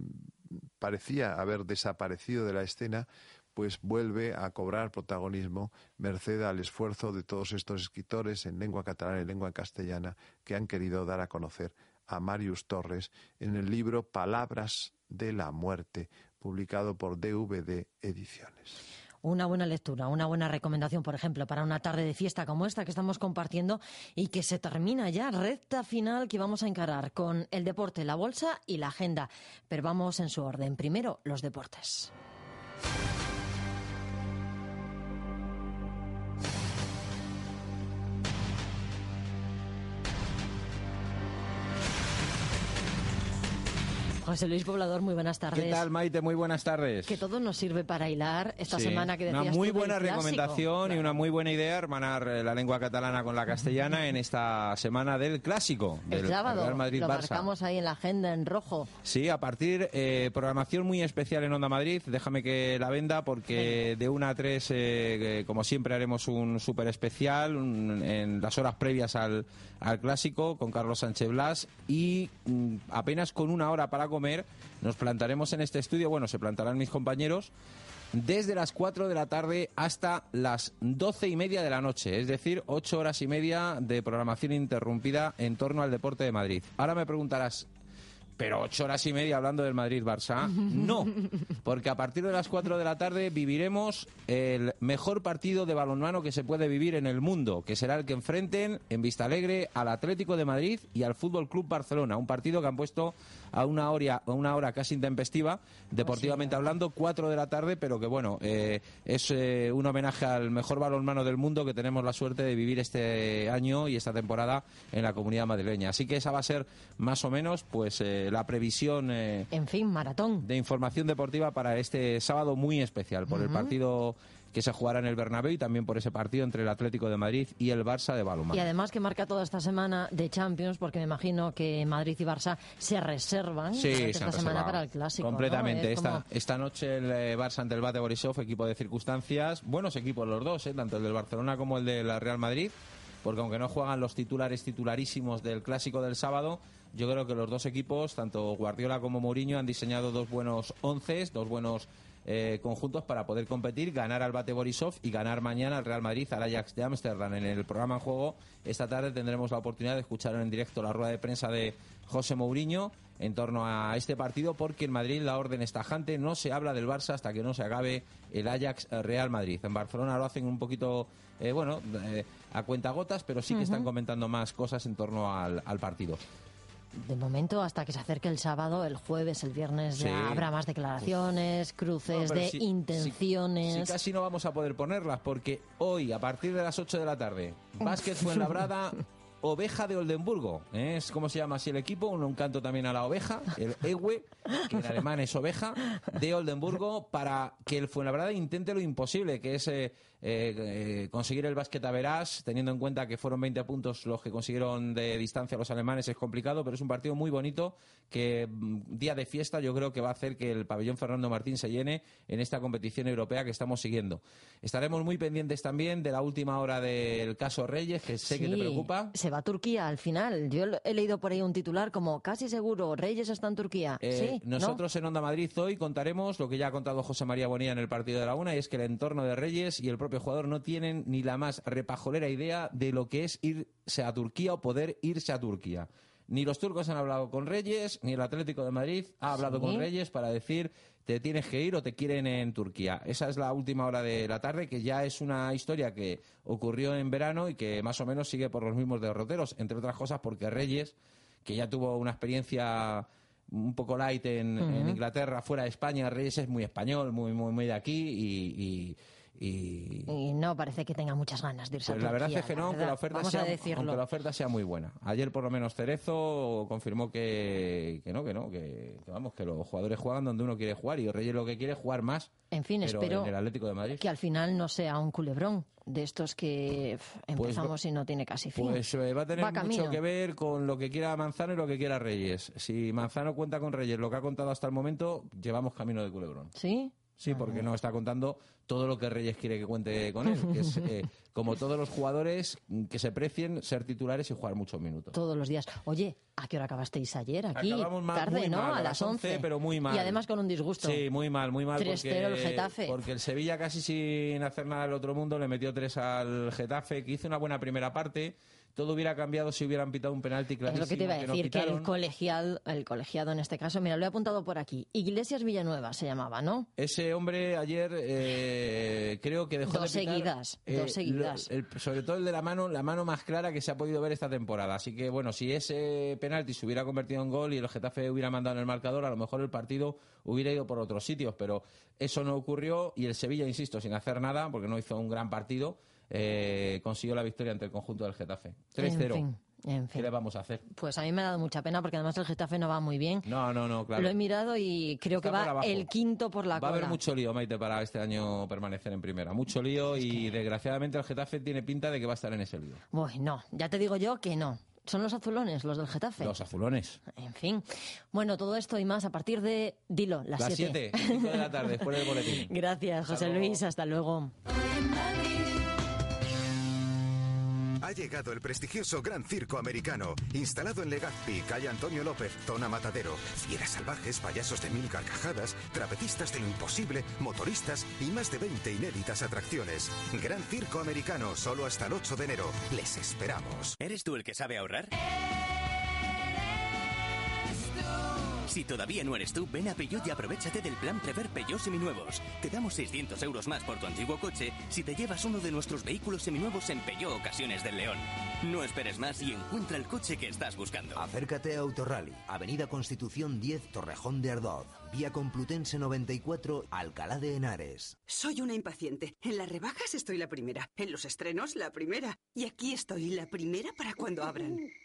S34: parecía haber desaparecido de la escena, pues vuelve a cobrar protagonismo merced al esfuerzo de todos estos escritores en lengua catalana y lengua castellana que han querido dar a conocer a Marius Torres en el libro Palabras de la Muerte, publicado por DVD Ediciones.
S2: Una buena lectura, una buena recomendación, por ejemplo, para una tarde de fiesta como esta que estamos compartiendo y que se termina ya, recta final que vamos a encarar con el deporte, la bolsa y la agenda. Pero vamos en su orden. Primero, los deportes. José Luis Poblador, muy buenas tardes.
S35: ¿Qué tal, Maite? Muy buenas tardes.
S2: Que todo nos sirve para hilar esta
S35: Sí,
S2: semana que decías
S35: Una muy
S2: tú
S35: buena recomendación y una muy buena idea hermanar eh, la lengua catalana con la castellana en esta semana del clásico,
S2: El
S35: del
S2: sábado
S35: Real
S2: lo
S35: Madrid-Barça.
S2: marcamos ahí en la agenda en rojo.
S35: Sí, a partir, eh, programación muy especial en Onda Madrid, déjame que la venda porque de una a tres, eh, como siempre, haremos un súper especial un- en las horas previas al, al clásico con Carlos Sánchez Blas y mm, apenas con una hora para comer nos plantaremos en este estudio, bueno, se plantarán mis compañeros desde las 4 de la tarde hasta las 12 y media de la noche, es decir, 8 horas y media de programación interrumpida en torno al deporte de Madrid. Ahora me preguntarás, pero 8 horas y media hablando del Madrid-Barça, no, porque a partir de las 4 de la tarde viviremos el mejor partido de balonmano que se puede vivir en el mundo, que será el que enfrenten en Vista Alegre al Atlético de Madrid y al Fútbol Club Barcelona, un partido que han puesto a una hora, a una hora casi intempestiva, deportivamente hablando, 4 de la tarde, pero que bueno, eh, es eh, un homenaje al mejor balonmano del mundo que tenemos la suerte de vivir este año y esta temporada en la comunidad madrileña. Así que esa va a ser más o menos pues eh, la previsión
S2: En fin, maratón.
S35: de información deportiva para este sábado muy especial por el partido que se jugará en el Bernabéu y también por ese partido entre el Atlético de Madrid y el Barça de balonmano.
S2: Y además que marca toda esta semana de Champions, porque me imagino que Madrid y Barça se reservan
S35: Sí,
S2: durante
S35: se
S2: esta semana para el clásico. ¿no?
S35: Completamente.
S2: Es
S35: Esta,
S2: como-
S35: esta noche el eh, Barça ante el Bate Borisov, equipo de circunstancias. Buenos equipos los dos, ¿eh? tanto el del Barcelona como el de la Real Madrid. Porque aunque no juegan los titulares titularísimos del clásico del sábado, yo creo que los dos equipos, tanto Guardiola como Mourinho, han diseñado dos buenos onces, dos buenos eh, conjuntos para poder competir, ganar al Bate Borisov y ganar mañana al Real Madrid, al Ajax de Ámsterdam. En el programa en juego, esta tarde tendremos la oportunidad de escuchar en directo la rueda de prensa de José Mourinho en torno a este partido, porque en Madrid la orden es tajante, no se habla del Barça hasta que no se acabe el Ajax Real Madrid. En Barcelona lo hacen un poquito, eh, bueno, eh, a cuentagotas, pero sí que están comentando más cosas en torno al, al partido.
S2: De momento, hasta que se acerque el sábado, el jueves, el viernes, ya habrá más declaraciones, cruces
S35: No,
S2: de intenciones.
S35: Sí, casi no vamos a poder ponerlas porque hoy, a partir de las 8 de la tarde, Básquet Fuenlabrada, Oveja de Oldenburgo. ¿eh? Es como se llama así el equipo, un, un canto también a la oveja, el Ewe, que en alemán es oveja, de Oldenburgo, para que el Fuenlabrada intente lo imposible, que es eh, eh, eh, conseguir el básquet a verás, teniendo en cuenta que fueron 20 puntos los que consiguieron de distancia los alemanes, es complicado, pero es un partido muy bonito que mm, día de fiesta yo creo que va a hacer que el pabellón Fernando Martín se llene en esta competición europea que estamos siguiendo. Estaremos muy pendientes también de la última hora del caso Reyes, que sé que te preocupa.
S2: Se va a Turquía al final. Yo he leído por ahí un titular como casi seguro, Reyes está en Turquía.
S35: Eh,
S2: sí, ¿no?
S35: nosotros en Onda Madrid hoy contaremos lo que ya ha contado José María Bonilla en el partido de la una, y es que el entorno de Reyes y el propio jugador no tienen ni la más repajolera idea de lo que es irse a Turquía o poder irse a Turquía. Ni los turcos han hablado con Reyes, ni el Atlético de Madrid ha hablado
S2: Sí.
S35: con Reyes para decir te tienes que ir o te quieren en Turquía. Esa es la última hora de la tarde, que ya es una historia que ocurrió en verano y que más o menos sigue por los mismos derroteros, entre otras cosas porque Reyes, que ya tuvo una experiencia un poco light en, en. Inglaterra, fuera de España, Reyes es muy español, muy, muy, muy de aquí y, y-
S2: no parece que tenga muchas ganas de irse
S35: pues
S2: a
S35: la verdad
S2: Turquía,
S35: es que no, aunque la, oferta sea, aunque la oferta sea muy buena. Ayer por lo menos Cerezo confirmó que, que no, que no, que, que vamos, que los jugadores juegan donde uno quiere jugar y Reyes lo que quiere es jugar más.
S2: En fin,
S35: pero
S2: espero
S35: en el Atlético de Madrid.
S2: que al final no sea un culebrón de estos que pf, empezamos y no tiene casi fin.
S35: Pues eh, va a tener
S2: Va
S35: mucho que ver con lo que quiera Manzano y lo que quiera Reyes. Si Manzano cuenta con Reyes lo que ha contado hasta el momento, llevamos camino de culebrón.
S2: ¿Sí?
S35: Sí, porque no está contando todo lo que Reyes quiere que cuente con él, que es, eh, como todos los jugadores, que se precien ser titulares y jugar muchos minutos.
S2: Todos los días. Oye, ¿a qué hora acabasteis ayer? Aquí,
S35: Acabamos mal-
S2: tarde, ¿no?
S35: mal,
S2: a las 11.
S35: pero muy mal.
S2: Y además con un disgusto.
S35: Sí, muy mal, muy mal.
S2: 3-0
S35: porque,
S2: el Getafe.
S35: Porque el Sevilla casi sin hacer nada del otro mundo le metió tres al Getafe, que hizo una buena primera parte. Todo hubiera cambiado si hubieran pitado un penalti
S2: Es
S35: clarísimo.
S2: lo que te iba a decir, que el colegial, el colegiado en este caso, mira, lo he apuntado por aquí. Iglesias Villanueva se llamaba, ¿no?
S35: Ese hombre ayer eh, creo que dejó
S2: Dos
S35: de pitar,
S2: seguidas,
S35: eh,
S2: dos seguidas.
S35: lo- el- sobre todo el de la mano, la mano más clara que se ha podido ver esta temporada. Así que bueno, si ese penalti se hubiera convertido en gol y el Getafe hubiera mandado en el marcador, a lo mejor el partido hubiera ido por otros sitios, pero eso no ocurrió y el Sevilla, insisto, sin hacer nada, porque no hizo un gran partido, eh, consiguió la victoria ante el conjunto del Getafe. 3-0.
S2: En fin, en
S35: ¿Qué le vamos a hacer?
S2: Pues a mí me ha dado mucha pena porque además el Getafe no va muy bien.
S35: No, no, no, claro.
S2: Lo he mirado y creo
S35: Está
S2: que va el quinto por la
S35: Va a haber
S2: cola.
S35: mucho lío, Maite, para este año permanecer en primera. Mucho lío y desgraciadamente el Getafe tiene pinta de que va a estar en ese lío.
S2: Uy, no, ya te digo yo que no. Son los azulones, los del Getafe.
S35: Los azulones.
S2: En fin. Bueno, todo esto y más a partir de, dilo, las
S35: Las
S2: 7.
S35: 7, 5 de la tarde, después del boletín.
S2: Gracias, José Luis. Hasta luego.
S1: Ha llegado el prestigioso Gran Circo Americano, instalado en Legazpi, calle Antonio López, zona Matadero. Fieras salvajes, payasos de mil carcajadas, trapecistas de lo imposible, motoristas y más de 20 inéditas atracciones. Gran Circo Americano, solo hasta el 8 de enero. Les esperamos.
S23: ¿Eres tú el que sabe ahorrar? Si todavía no eres tú, ven a Peugeot y aprovechate del plan Prever Peugeot Seminuevos. Te damos 600 euros más por tu antiguo coche si te llevas uno de nuestros vehículos seminuevos en Peugeot Ocasiones del León. No esperes más y encuentra el coche que estás buscando.
S12: Acércate a Autorally, Avenida Constitución 10, Torrejón de Ardoz, vía Complutense 94, Alcalá de Henares.
S36: Soy una impaciente. En las rebajas estoy la primera. En los estrenos, la primera. Y aquí estoy, la primera para cuando abran.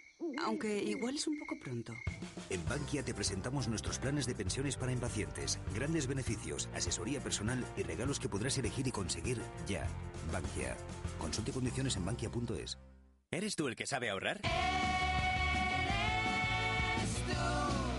S36: Aunque igual es un poco pronto.
S12: En Bankia te presentamos nuestros planes de pensiones para impacientes, grandes beneficios, asesoría personal y regalos que podrás elegir y conseguir ya. Bankia. Consulte condiciones en bankia.es.
S23: ¿Eres tú el que sabe ahorrar?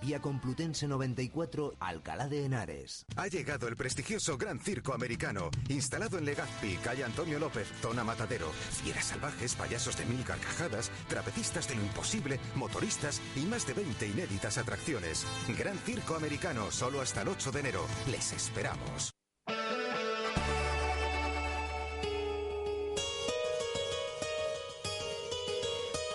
S12: vía Complutense 94, Alcalá de Henares.
S1: Ha llegado el prestigioso Gran Circo Americano, instalado en Legazpi, calle Antonio López, zona Matadero. Fieras salvajes, payasos de mil carcajadas, trapecistas de lo imposible, motoristas y más de 20 inéditas atracciones. Gran Circo Americano, solo hasta el 8 de enero. Les esperamos.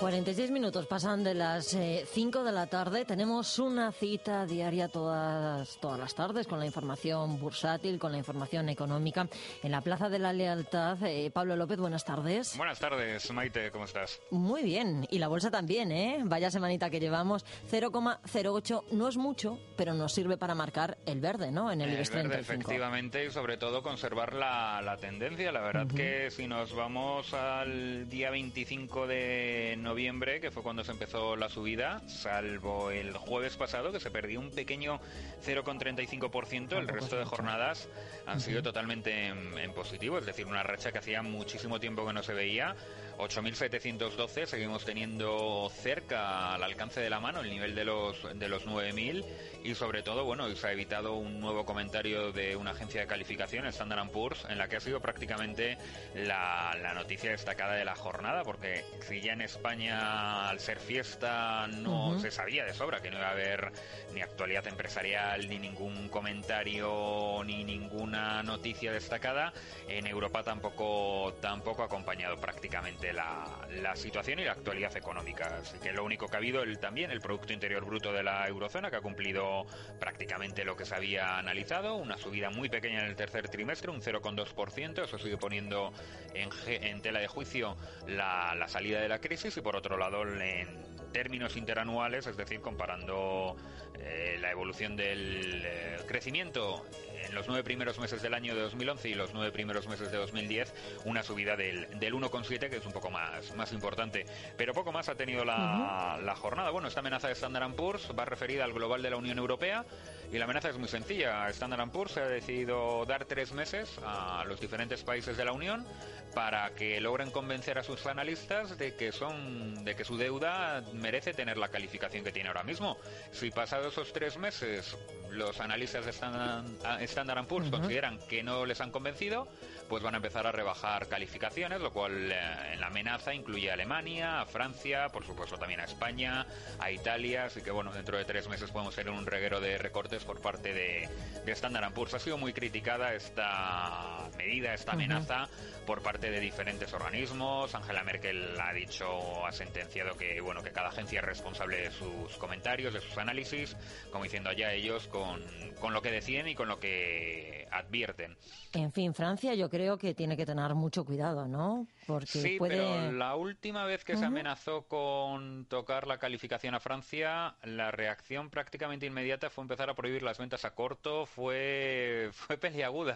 S2: 46 minutos pasan de las 5 de la tarde. Tenemos una cita diaria todas, todas las tardes con la información bursátil, con la información económica. En la Plaza de la Lealtad, eh, Pablo López, buenas tardes.
S37: Buenas tardes, Maite, ¿cómo estás?
S2: Muy bien. Y la bolsa también, ¿eh? Vaya semanita que llevamos. 0,08 no es mucho, pero nos sirve para marcar el verde, ¿no? En el
S37: El
S2: IBEX
S37: verde,
S2: 35.
S37: efectivamente, y sobre todo conservar la, la tendencia. La verdad
S2: Ujú.
S37: que si nos vamos al día 25 de noviembre, que fue cuando se empezó la subida, salvo el jueves pasado, que se perdió un pequeño 0,35%, el resto de jornadas han sido totalmente en, en positivo, es decir, una racha que hacía muchísimo tiempo que no se veía. 8.712, seguimos teniendo cerca al alcance de la mano el nivel de los, de los 9.000 y sobre todo, bueno, se ha evitado un nuevo comentario de una agencia de calificación, Standard Poor's, en la que ha sido prácticamente la, la noticia destacada de la jornada, porque si ya en España al ser fiesta, no se sabía de sobra que no iba a haber ni actualidad empresarial, ni ningún comentario, ni ninguna noticia destacada. En Europa tampoco, tampoco acompañado prácticamente la, la situación y la actualidad económica. Así que lo único que ha habido el, también el Producto Interior Bruto de la eurozona, que ha cumplido prácticamente lo que se había analizado, una subida muy pequeña en el tercer trimestre, un 0,2%, eso sigue poniendo en, en tela de juicio la, la salida de la crisis y por otro lado en términos interanuales, es decir, comparando eh, la evolución del eh, crecimiento en los nueve primeros meses del año de 2011 y los nueve primeros meses de 2010, una subida del, del 1,7, que es un poco más, más importante. Pero poco más ha tenido la, la jornada. Bueno, esta amenaza de Standard Poor's va referida al global de la Unión Europea y la amenaza es muy sencilla. Standard Poor's ha decidido dar tres meses a los diferentes países de la Unión para que logren convencer a sus analistas de que son de que su deuda merece tener la calificación que tiene ahora mismo. Si pasados esos tres meses los analistas de Standard, Standard Poor's
S2: Ujú.
S37: consideran que no les han convencido, pues van a empezar a rebajar calificaciones, lo cual eh, en la amenaza incluye a Alemania, a Francia, por supuesto también a España, a Italia, así que bueno, dentro de tres meses podemos tener un reguero de recortes por parte de, de Standard Poor's. Ha sido muy criticada esta medida, esta amenaza por parte de diferentes organismos. Angela Merkel ha dicho, ha sentenciado que bueno que cada agencia es responsable de sus comentarios, de sus análisis, como diciendo allá ellos con, con lo que deciden y con lo que advierten.
S2: En fin, Francia yo creo que tiene que tener mucho cuidado, ¿no? Porque
S37: Sí,
S2: puede...
S37: pero la última vez que se amenazó con tocar la calificación a Francia, la reacción prácticamente inmediata fue empezar a prohibir las ventas a corto, fue, fue peliaguda.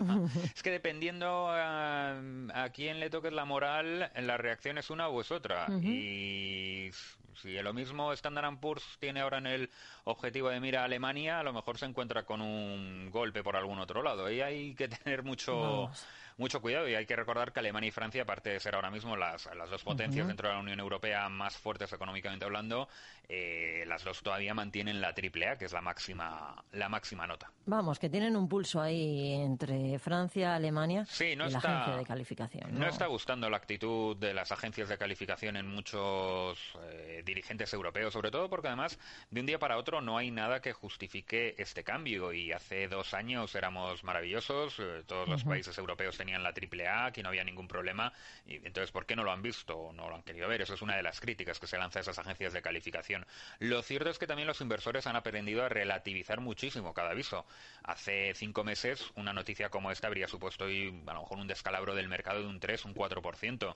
S37: es que dependiendo a, a quién le toques la moral, la reacción es una o es otra.
S2: Ujú.
S37: Y si lo mismo Standard Poor's tiene ahora en el objetivo de mira a Alemania, a lo mejor se encuentra con un golpe por algún otro lado. Y hay que tener mucho
S2: Vamos.
S37: Mucho cuidado y hay que recordar que Alemania y Francia, aparte de ser ahora mismo las, las dos potencias dentro de la Unión Europea más fuertes económicamente hablando, eh, las dos todavía mantienen la triple A, que es la máxima, la máxima nota.
S2: Vamos, que tienen un pulso ahí entre Francia, Alemania
S37: Sí, no
S2: y la agencia de calificación.
S37: No está gustando la actitud de las agencias de calificación en muchos eh, dirigentes europeos, sobre todo porque además de un día para otro no hay nada que justifique este cambio y hace dos años éramos maravillosos, eh, todos los países europeos tenían la triple A, aquí no había ningún problema y entonces ¿por qué no lo han visto o no lo han querido ver? Eso es una de las críticas que se lanza a esas agencias de calificación. Lo cierto es que también los inversores han aprendido a relativizar muchísimo cada aviso. Hace cinco meses una noticia como esta habría supuesto hoy a lo mejor un descalabro del mercado de un 3, un 4%.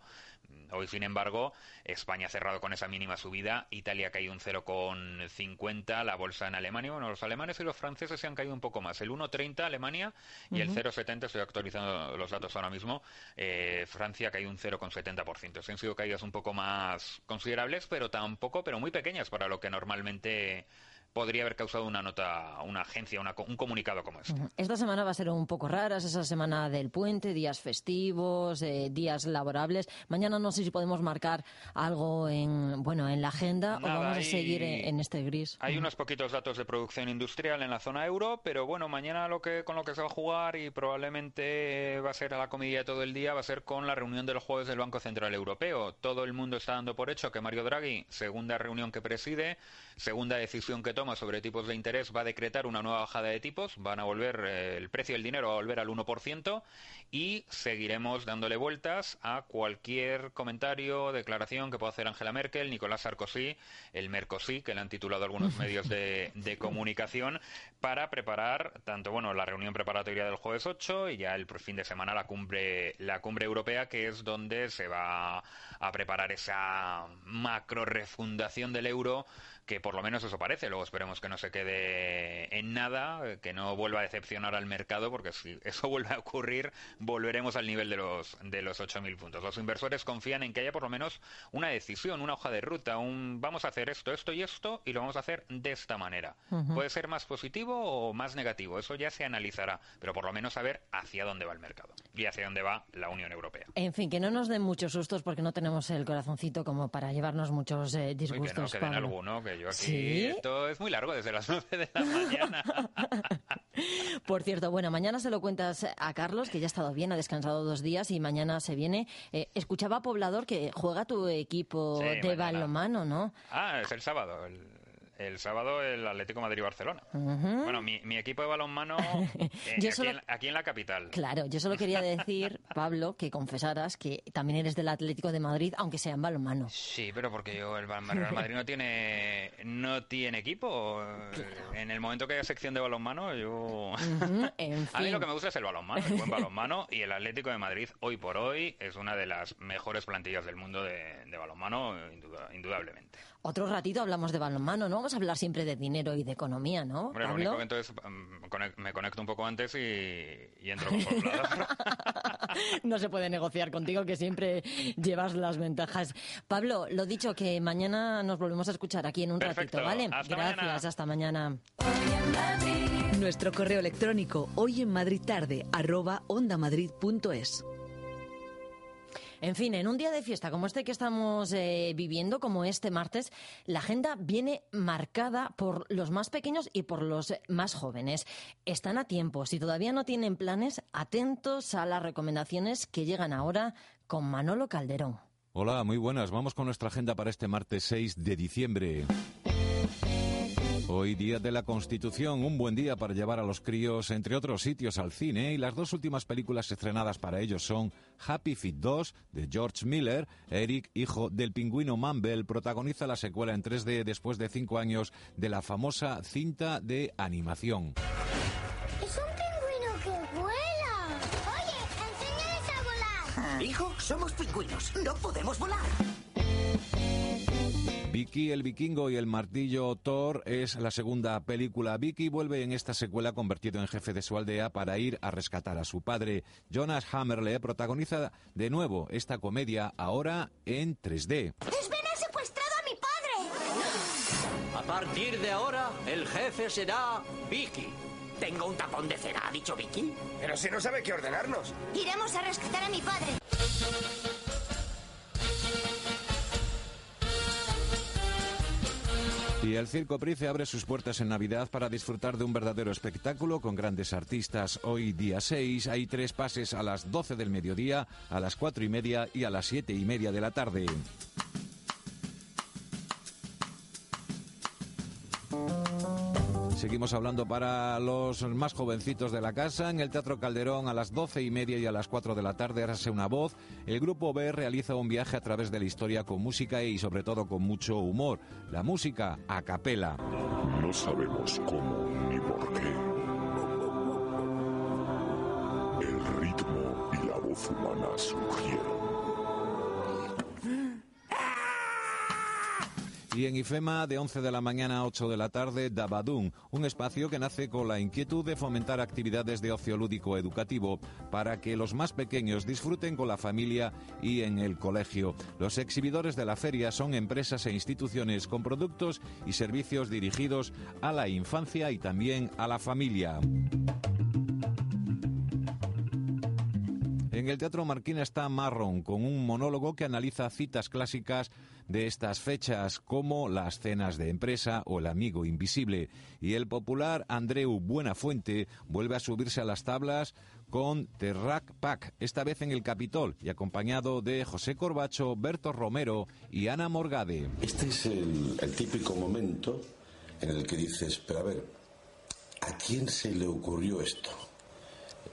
S37: Hoy, sin embargo, España ha cerrado con esa mínima subida, Italia ha caído un 0,50, la bolsa en Alemania, bueno, los alemanes y los franceses se han caído un poco más. El 1,30 Alemania y el
S2: Ujú.
S37: 0,70, estoy actualizando los datos ahora mismo, eh, Francia ha caído un 0,70%. Sí han sido caídas un poco más considerables, pero tampoco, pero muy pequeñas para lo que normalmente podría haber causado una nota, una agencia, una un comunicado como este.
S2: Esta semana va a ser un poco rara, es esa semana del puente, días festivos, eh, días laborables. Mañana no sé si podemos marcar algo en, bueno, en la agenda
S37: Nada,
S2: o vamos a seguir en, en este gris.
S37: Hay unos poquitos datos de producción industrial en la zona euro, pero bueno, mañana lo que con lo que se va a jugar y probablemente va a ser a la comidilla todo el día va a ser con la reunión del jueves del Banco Central Europeo. Todo el mundo está dando por hecho que Mario Draghi, segunda reunión que preside, segunda decisión que toma sobre tipos de interés, va a decretar una nueva bajada de tipos, van a volver eh, el precio del dinero va a volver al 1% y seguiremos dándole vueltas a cualquier comentario, declaración que pueda hacer Angela Merkel, Nicolás Sarkozy, el Mercosí, que le han titulado algunos medios de, de comunicación, para preparar tanto bueno la reunión preparatoria del jueves 8 y ya el fin de semana la cumbre la cumbre europea, que es donde se va a preparar esa macro refundación del euro que por lo menos eso parece. Luego esperemos que no se quede en nada, que no vuelva a decepcionar al mercado, porque si eso vuelve a ocurrir, volveremos al nivel de los de los 8.000 puntos. Los inversores confían en que haya por lo menos una decisión, una hoja de ruta, un vamos a hacer esto, esto y esto, y lo vamos a hacer de esta manera. Puede ser más positivo o más negativo, eso ya se analizará, pero por lo menos saber hacia dónde va el mercado y hacia dónde va la Unión Europea.
S2: En fin, que no nos den muchos sustos porque no tenemos el corazoncito como para llevarnos muchos eh,
S37: Uy, que no,
S2: disgustos.
S37: alguno, que yo aquí...
S2: ¿Sí?
S37: Esto es muy largo desde las 9 de la mañana.
S2: Por cierto, bueno, mañana se lo cuentas a Carlos, que ya ha estado bien, ha descansado dos días y mañana se viene. Eh, escuchaba a Poblador que juega tu equipo
S37: Sí,
S2: de balonmano, ¿no?
S37: Ah, es el sábado. El, el sábado el Atlético Madrid-Barcelona. Bueno, mi, mi equipo de balonmano eh,
S2: Yo
S37: aquí,
S2: solo-
S37: en, aquí en la capital.
S2: Claro, yo solo quería decir, Pablo, que confesaras que también eres del Atlético de Madrid, aunque sea en balonmano.
S37: Sí, pero porque yo el Real Madrid no tiene no tiene equipo. En el momento que haya sección de balonmano, yo
S2: en
S37: a mí lo que me gusta es el balonmano, el buen balonmano y el Atlético de Madrid hoy por hoy es una de las mejores plantillas del mundo de, de balonmano, induda- indudablemente.
S2: Otro ratito hablamos de balonmano, ¿no? Vamos a hablar siempre de dinero y de economía, ¿no,
S37: Hombre, lo
S2: Pablo?
S37: único que entonces mm, me conecto un poco antes y, y entro con.
S2: No se puede negociar contigo, que siempre llevas las ventajas. Pablo, lo dicho, que mañana nos volvemos a escuchar aquí en un
S29: Perfecto.
S2: ratito, ¿vale?
S29: Hasta
S2: Gracias,
S29: mañana.
S2: hasta mañana.
S29: Nuestro correo electrónico hoy en Madrid tarde arroba ondamadrid.es.
S2: En fin, en un día de fiesta como este que estamos eh, viviendo, como este martes, la agenda viene marcada por los más pequeños y por los más jóvenes. Están a tiempo. Si todavía no tienen planes, atentos a las recomendaciones que llegan ahora con Manolo Calderón.
S38: Hola, muy buenas. Vamos con nuestra agenda para este martes 6 de diciembre. Hoy, Día de la Constitución, un buen día para llevar a los críos, entre otros sitios, al cine. Y las dos últimas películas estrenadas para ellos son Happy Feet 2, de George Miller. Eric, hijo del pingüino Mumble, protagoniza la secuela en 3D después de cinco años de la famosa cinta de animación.
S39: Es un pingüino que vuela. Oye, enséñales a volar.
S40: Hijo, somos pingüinos. No podemos volar.
S38: Vicky el vikingo y el martillo Thor es la segunda película. Vicky vuelve en esta secuela convertido en jefe de su aldea para ir a rescatar a su padre. Jonas Hammerle protagoniza de nuevo esta comedia ahora en 3D.
S39: ¡Sven ha secuestrado a mi padre!
S40: A partir de ahora, el jefe será Vicky. Tengo un tapón de cera, ¿ha dicho Vicky?
S41: Pero si no sabe qué ordenarnos.
S39: Iremos a rescatar a mi padre.
S38: Y el Circo Price abre sus puertas en Navidad para disfrutar de un verdadero espectáculo con grandes artistas. Hoy, día 6, hay tres pases a las 12 del mediodía, a las 4 y media y a las 7 y media de la tarde. Seguimos hablando para los más jovencitos de la casa. En el Teatro Calderón a las doce y media y a las 4 de la tarde hace una voz. El grupo B realiza un viaje a través de la historia con música y sobre todo con mucho humor. La música a capela.
S42: No sabemos cómo ni por qué. El ritmo y la voz humana surgieron.
S38: Y en IFEMA, de 11 de la mañana a 8 de la tarde, Dabadún, un espacio que nace con la inquietud de fomentar actividades de ocio lúdico educativo para que los más pequeños disfruten con la familia y en el colegio. Los exhibidores de la feria son empresas e instituciones con productos y servicios dirigidos a la infancia y también a la familia. En el Teatro Marquina está Marron, con un monólogo que analiza citas clásicas de estas fechas, como las cenas de empresa o el amigo invisible. Y el popular Andreu Buenafuente vuelve a subirse a las tablas con Terrac Pack, esta vez en el Capitol, y acompañado de José Corbacho, Berto Romero y Ana Morgade.
S43: Este es el, el típico momento en el que dices, pero a ver, ¿a quién se le ocurrió esto?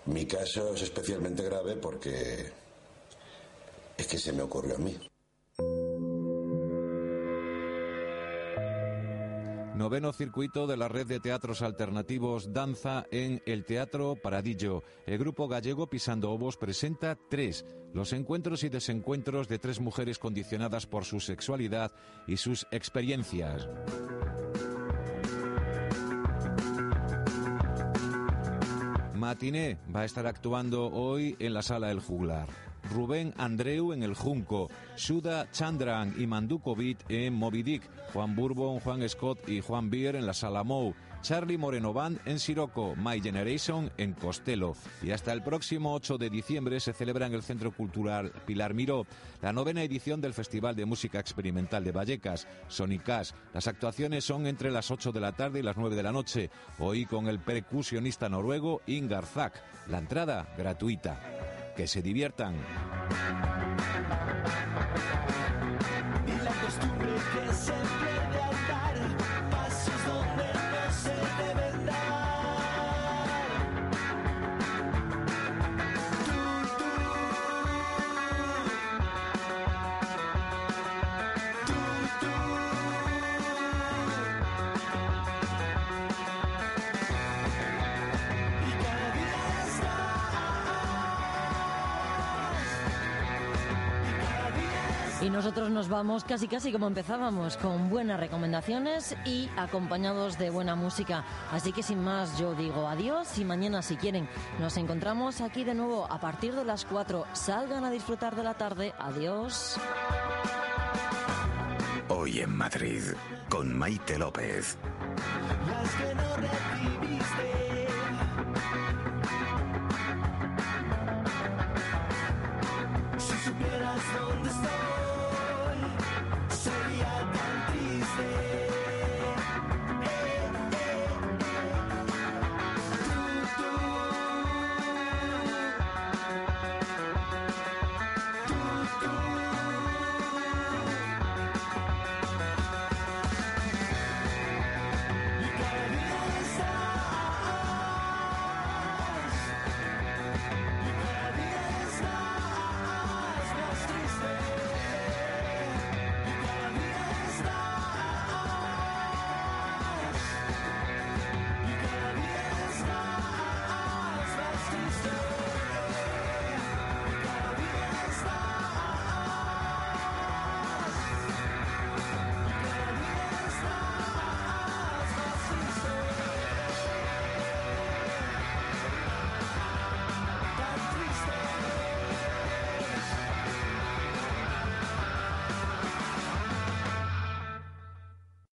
S43: Mi caso es especialmente grave porque es que se me ocurrió a mí.
S38: Noveno circuito de la red de teatros alternativos Danza en el Teatro Paradillo. El grupo gallego Pisando Ovos presenta tres, los encuentros y desencuentros de tres mujeres condicionadas por su sexualidad y sus experiencias. Matiné va a estar actuando hoy en la Sala El Juglar. Rubén Andreu en El Junco, Shuda Chandran y Mandukovic en Moby Dick, Juan Bourbon, Juan Scott y Juan Beer en La Salamou, Charlie Moreno Band en Siroco, My Generation en Costello. Y hasta el próximo 8 de diciembre se celebra en el Centro Cultural Pilar Miró la novena edición del Festival de Música Experimental de Vallecas, Sonicas. Las actuaciones son entre las 8 de la tarde y las 9 de la noche. Hoy con el percusionista noruego Ingar Zack. La entrada gratuita. Que se diviertan.
S2: Nosotros nos vamos casi casi como empezábamos, con buenas recomendaciones y acompañados de buena música. Así que sin más, yo digo adiós y mañana si quieren nos encontramos aquí de nuevo a partir de las 4. Salgan a disfrutar de la tarde. Adiós.
S1: Hoy en Madrid, con Maite López.
S44: Las que no